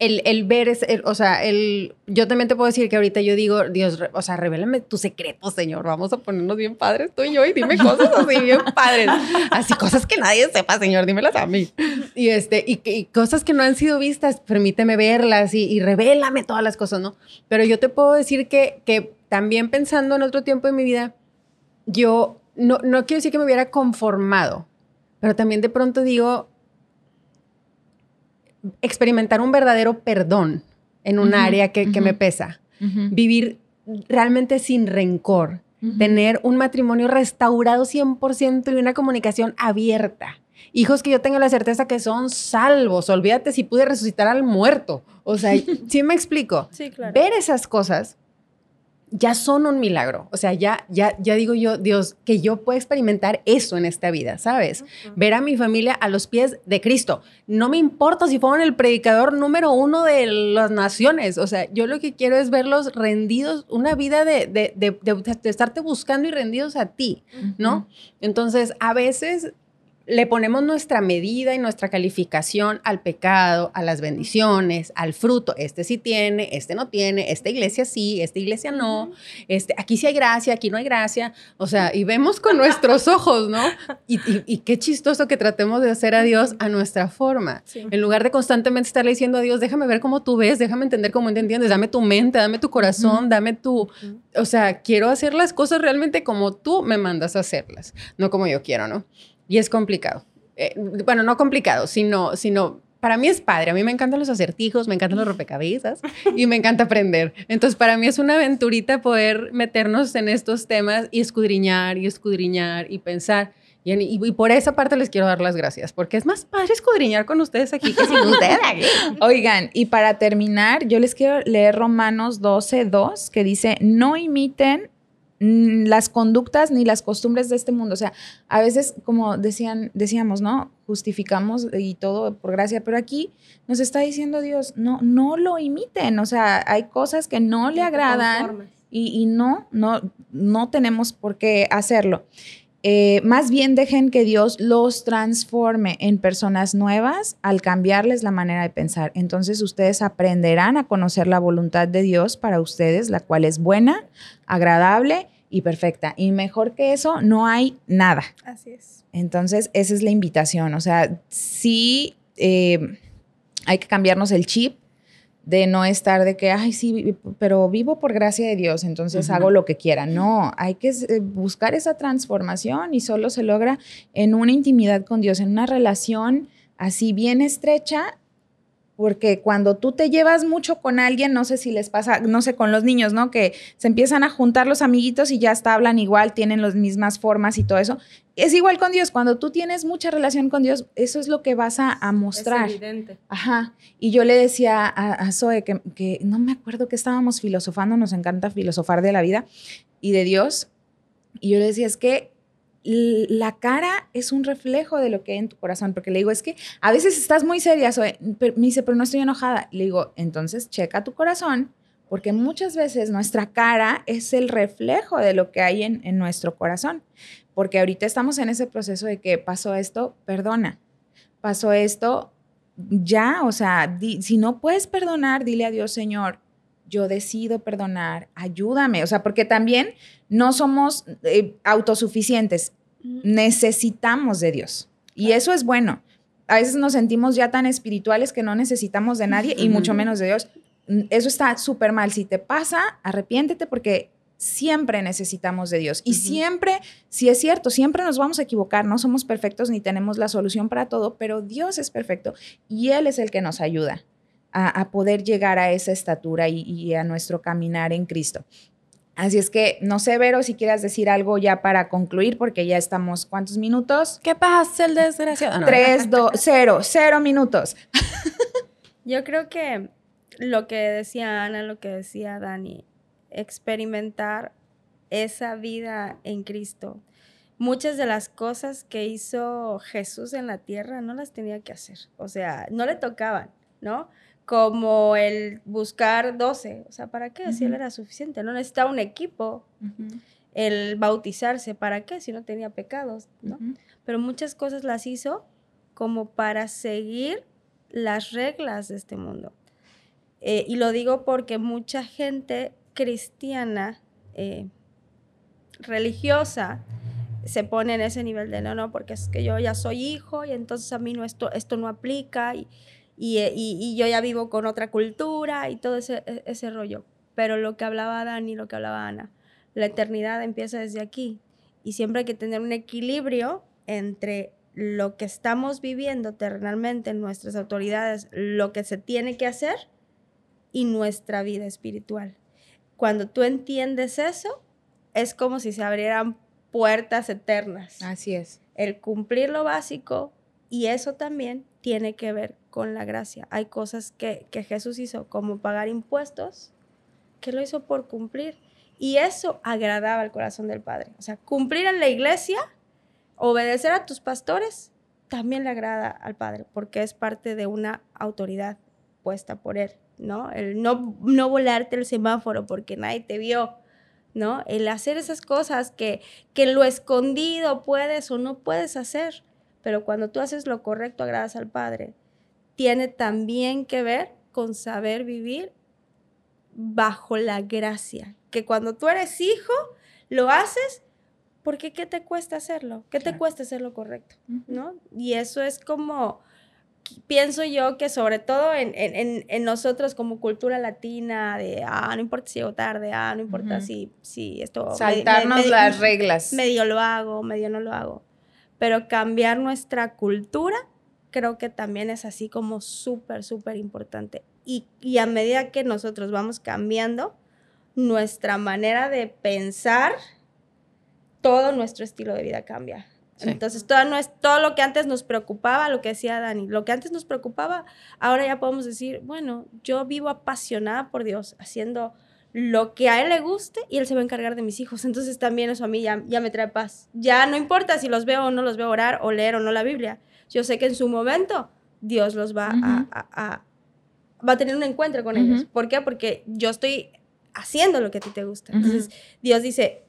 [SPEAKER 3] el, el, ver, es, o sea, el, yo también te puedo decir que ahorita yo digo, Dios, o sea, revélame tu secreto, Señor, vamos a ponernos bien padres tú y yo y dime cosas así bien padres, así cosas que nadie sepa, Señor, dímelas a mí. Y, este, y, y cosas que no han sido vistas, permíteme verlas y, y, revélame todas las cosas, ¿no? Pero yo te puedo decir que, que también pensando en otro tiempo de mi vida, yo no, no quiero decir que me hubiera conformado, pero también de pronto digo, experimentar un verdadero perdón en un uh -huh, área que, uh -huh. que, me pesa, uh -huh. vivir realmente sin rencor, tener un matrimonio restaurado 100% y una comunicación abierta. Hijos que yo tenga la certeza que son salvos. Olvídate si pude resucitar al muerto. O sea, ¿sí me explico?
[SPEAKER 1] Sí, claro.
[SPEAKER 3] Ver esas cosas ya son un milagro. O sea, ya, ya, ya digo yo, Dios, que yo pueda experimentar eso en esta vida, ¿sabes? Uh -huh. Ver a mi familia a los pies de Cristo. No me importa si fueron el predicador número uno de las naciones. O sea, yo lo que quiero es verlos rendidos, una vida de, de, de, de estarte buscando y rendidos a ti, uh -huh. ¿no? Entonces, a veces le ponemos nuestra medida y nuestra calificación al pecado, a las bendiciones, al fruto. Este sí tiene, este no tiene, esta iglesia sí, esta iglesia no, este, aquí sí hay gracia, aquí no hay gracia. O sea, y vemos con nuestros ojos, ¿no? Y, y, y, qué chistoso que tratemos de hacer a Dios a nuestra forma. Sí. En lugar de constantemente estarle diciendo a Dios, déjame ver cómo tú ves, déjame entender cómo te entiendes, dame tu mente, dame tu corazón, dame tu... O sea, quiero hacer las cosas realmente como tú me mandas a hacerlas, no como yo quiero, ¿no? Y es complicado. Eh, bueno, no complicado, sino, sino para mí es padre. A mí me encantan los acertijos, me encantan los rompecabezas y me encanta aprender. Entonces, para mí es una aventurita poder meternos en estos temas y escudriñar y escudriñar y pensar. Y, y, por esa parte les quiero dar las gracias, porque es más padre escudriñar con ustedes aquí que sin ustedes aquí.
[SPEAKER 4] Oigan, y para terminar, yo les quiero leer Romanos 12, 2, que dice, no imiten las conductas ni las costumbres de este mundo. O sea, a veces, como decían, decíamos, ¿no? Justificamos y todo por gracia, pero aquí nos está diciendo Dios, no, no lo imiten. O sea, hay cosas que no le agradan y, y, no, no, no tenemos por qué hacerlo. Eh, más bien dejen que Dios los transforme en personas nuevas al cambiarles la manera de pensar. Entonces ustedes aprenderán a conocer la voluntad de Dios para ustedes, la cual es buena, agradable y perfecta. Y mejor que eso, no hay nada.
[SPEAKER 1] Así es.
[SPEAKER 4] Entonces esa es la invitación. O sea, sí eh, hay que cambiarnos el chip de no estar de que, ay, sí, pero vivo por gracia de Dios, entonces uh -huh. hago lo que quiera. No, hay que eh, buscar esa transformación y solo se logra en una intimidad con Dios, en una relación así bien estrecha, porque cuando tú te llevas mucho con alguien, no sé si les pasa, no sé, con los niños, ¿no? Que se empiezan a juntar los amiguitos y ya hasta hablan igual, tienen las mismas formas y todo eso. Es igual con Dios, cuando tú tienes mucha relación con Dios, eso es lo que vas a, a mostrar.
[SPEAKER 5] Es evidente.
[SPEAKER 4] Ajá. Y yo le decía a, a Zoe que, que no me acuerdo que estábamos filosofando, nos encanta filosofar de la vida y de Dios. Y yo le decía, es que la cara es un reflejo de lo que hay en tu corazón, porque le digo, es que a veces estás muy seria. Pero- me dice, pero no estoy enojada. Le digo, entonces checa tu corazón, porque muchas veces nuestra cara es el reflejo de lo que hay en, en nuestro corazón. Porque ahorita estamos en ese proceso de que pasó esto, perdona. Pasó esto, ya, o sea, di- si no puedes perdonar, dile a Dios, Señor, yo decido perdonar, ayúdame. O sea, porque también no somos eh, autosuficientes, necesitamos de Dios. Y eso es bueno. A veces nos sentimos ya tan espirituales que no necesitamos de nadie y mucho menos de Dios. Mm, Eso está súper mal. Si te pasa, arrepiéntete porque siempre necesitamos de Dios. Y siempre, si es cierto, siempre nos vamos a equivocar, no somos perfectos ni tenemos la solución para todo, pero Dios es perfecto y Él es el que nos ayuda a, a poder llegar a esa estatura y, y a nuestro caminar en Cristo. Así es que, no sé, Vero, si quieras decir algo ya para concluir, porque ya estamos, ¿cuántos minutos?
[SPEAKER 3] ¿Qué pasa el desgraciado? No.
[SPEAKER 4] Tres, dos, cero, cero minutos.
[SPEAKER 1] Yo creo que lo que decía Ana, lo que decía Dani, experimentar esa vida en Cristo. Muchas de las cosas que hizo Jesús en la tierra no las tenía que hacer. O sea, no le tocaban, ¿no? Como el buscar 12. O sea, ¿para qué? Si él era suficiente. No necesitaba un equipo. El bautizarse, ¿para qué? Si no tenía pecados, ¿no? pero muchas cosas las hizo como para seguir las reglas de este mundo. Eh, y lo digo porque mucha gente cristiana, eh, religiosa, se pone en ese nivel de no, no, porque es que yo ya soy hijo y entonces a mí no esto, esto no aplica y, y, eh, y- y yo ya vivo con otra cultura y todo ese, e- ese rollo. Pero lo que hablaba Dani, lo que hablaba Ana, la eternidad empieza desde aquí y siempre hay que tener un equilibrio entre lo que estamos viviendo terrenalmente en nuestras autoridades, lo que se tiene que hacer y nuestra vida espiritual. Cuando tú entiendes eso, es como si se abrieran puertas eternas.
[SPEAKER 4] Así es.
[SPEAKER 1] El cumplir lo básico y eso también tiene que ver con la gracia. Hay cosas que, que Jesús hizo, como pagar impuestos, que lo hizo por cumplir. Y eso agradaba al corazón del Padre. O sea, cumplir en la iglesia, obedecer a tus pastores, también le agrada al Padre, porque es parte de una autoridad puesta por Él, ¿no? El no, no volarte el semáforo porque nadie te vio, ¿no? El hacer esas cosas que, que lo escondido puedes o no puedes hacer, pero cuando tú haces lo correcto, agradas al Padre. Tiene también que ver con saber vivir bajo la gracia, que cuando tú eres hijo, lo haces porque ¿qué te cuesta hacerlo? ¿Qué te cuesta hacer lo correcto? ¿No? Y eso es como, pienso yo que sobre todo en, en- en- nosotros como cultura latina, de, ah, no importa si llego tarde, ah, no importa si, si esto... me- me-
[SPEAKER 4] Saltarnos
[SPEAKER 1] me-
[SPEAKER 4] las reglas.
[SPEAKER 1] medio lo hago, medio no lo hago. Pero cambiar nuestra cultura creo que también es así como súper, súper importante. Y, y a medida que nosotros vamos cambiando nuestra manera de pensar, todo nuestro estilo de vida cambia.
[SPEAKER 3] Sí.
[SPEAKER 1] Entonces, todo, no es, todo lo que antes nos preocupaba, lo que decía Dani, lo que antes nos preocupaba, ahora ya podemos decir, bueno, yo vivo apasionada por Dios, haciendo lo que a Él le guste y Él se va a encargar de mis hijos. Entonces también eso a mí ya, ya me trae paz. Ya no importa si los veo o no los veo orar o leer o no la Biblia. Yo sé que en su momento Dios los va a, a- a- va a tener un encuentro con ellos. ¿Por qué? Porque yo estoy haciendo lo que a ti te gusta. Entonces Dios dice,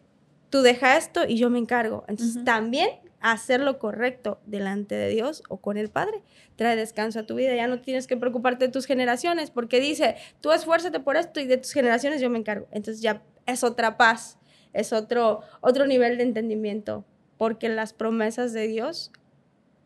[SPEAKER 1] tú deja esto y yo me encargo. Entonces también hacer lo correcto delante de Dios o con el Padre trae descanso a tu vida. Ya no tienes que preocuparte de tus generaciones porque dice, tú esfuérzate por esto y de tus generaciones yo me encargo. Entonces ya es otra paz, es otro, otro nivel de entendimiento porque las promesas de Dios,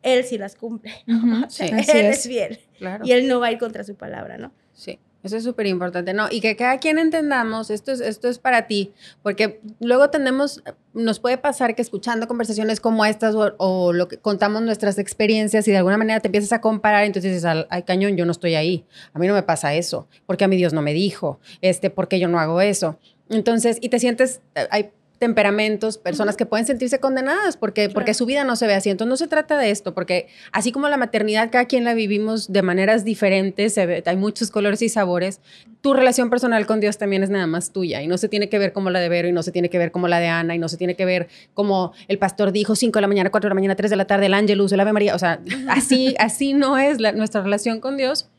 [SPEAKER 1] Él sí las cumple.
[SPEAKER 3] Sí.
[SPEAKER 4] así
[SPEAKER 1] él
[SPEAKER 4] es.
[SPEAKER 1] es fiel
[SPEAKER 3] Claro.
[SPEAKER 1] y Él no va a ir contra su palabra, ¿no?
[SPEAKER 3] Sí. Eso es súper importante, ¿no? Y que cada quien entendamos, esto es, esto es para ti, porque luego tendemos, nos puede pasar que escuchando conversaciones como estas o, o lo que contamos nuestras experiencias y de alguna manera te empiezas a comparar, entonces dices, "Al- ay, cañón, yo no estoy ahí, a mí no me pasa eso, porque a mi Dios no me dijo, este, porque yo no hago eso. Entonces, y te sientes, eh, hay temperamentos, personas que pueden sentirse condenadas porque, porque su vida no se ve así. Entonces no se trata de esto, porque así como la maternidad, cada quien la vivimos de maneras diferentes, se ve- hay muchos colores y sabores, tu relación personal con Dios también es nada más tuya y no se tiene que ver como la de Vero y no se tiene que ver como la de Ana y no se tiene que ver como el pastor dijo 5 de la mañana, 4 de la mañana, 3 de la tarde, el Ángelus, el Ave María. O sea, así, así no es la- nuestra relación con Dios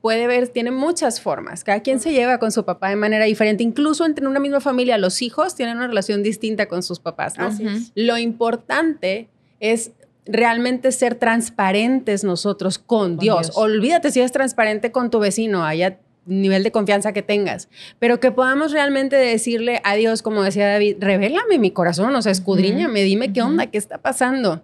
[SPEAKER 3] puede ver, tiene muchas formas. Cada quien se lleva con su papá de manera diferente. Incluso entre una misma familia, los hijos tienen una relación distinta con sus papás. ¿no?
[SPEAKER 1] Así es.
[SPEAKER 3] Lo importante es realmente ser transparentes nosotros con, Dios.
[SPEAKER 5] Dios.
[SPEAKER 3] Olvídate si eres transparente con tu vecino, haya nivel de confianza que tengas, pero que podamos realmente decirle a Dios, como decía David, revélame mi corazón, o sea, escudriñame, dime qué onda, qué está pasando.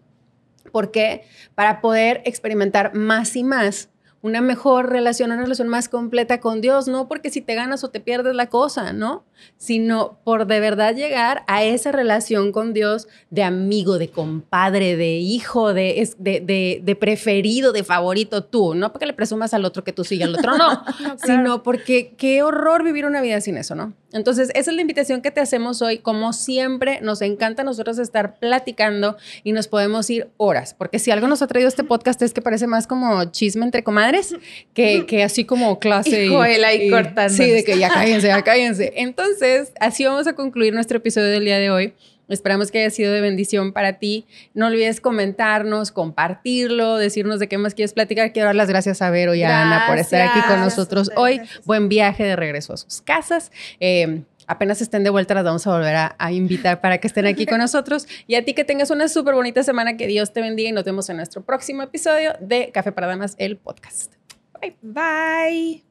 [SPEAKER 3] Porque para poder experimentar más y más una mejor relación, una relación más completa con Dios, no porque si te ganas o te pierdes la cosa, ¿no? Sino por de verdad llegar a esa relación con Dios de amigo, de compadre, de hijo, de, de, de- de preferido, de favorito tú, no porque le presumas al otro que tú y al otro no, sino porque qué horror vivir una vida sin eso, ¿no? Entonces, esa es la invitación que te hacemos hoy. Como siempre, nos encanta a nosotros estar platicando y nos podemos ir horas, porque si algo nos ha traído este podcast es que parece más como chisme entre comadres que, que así como clase.
[SPEAKER 4] Y Joel ahí
[SPEAKER 3] y-
[SPEAKER 4] cortándonos.
[SPEAKER 3] Sí, de que ya cállense, ya cállense. Entonces, así vamos a concluir nuestro episodio del día de hoy. Esperamos que haya sido de bendición para ti. No olvides comentarnos, compartirlo, decirnos de qué más quieres platicar. Quiero dar las gracias a Vero y a Ana por estar aquí con nosotros
[SPEAKER 1] Gracias,
[SPEAKER 3] hoy.
[SPEAKER 1] gracias.
[SPEAKER 3] Buen viaje de regreso a sus casas. Eh, apenas estén de vuelta, las vamos a volver a, a invitar para que estén aquí con nosotros. Y a ti que tengas una súper bonita semana, que Dios te bendiga y nos vemos en nuestro próximo episodio de Café para Damas, el podcast.
[SPEAKER 4] Bye.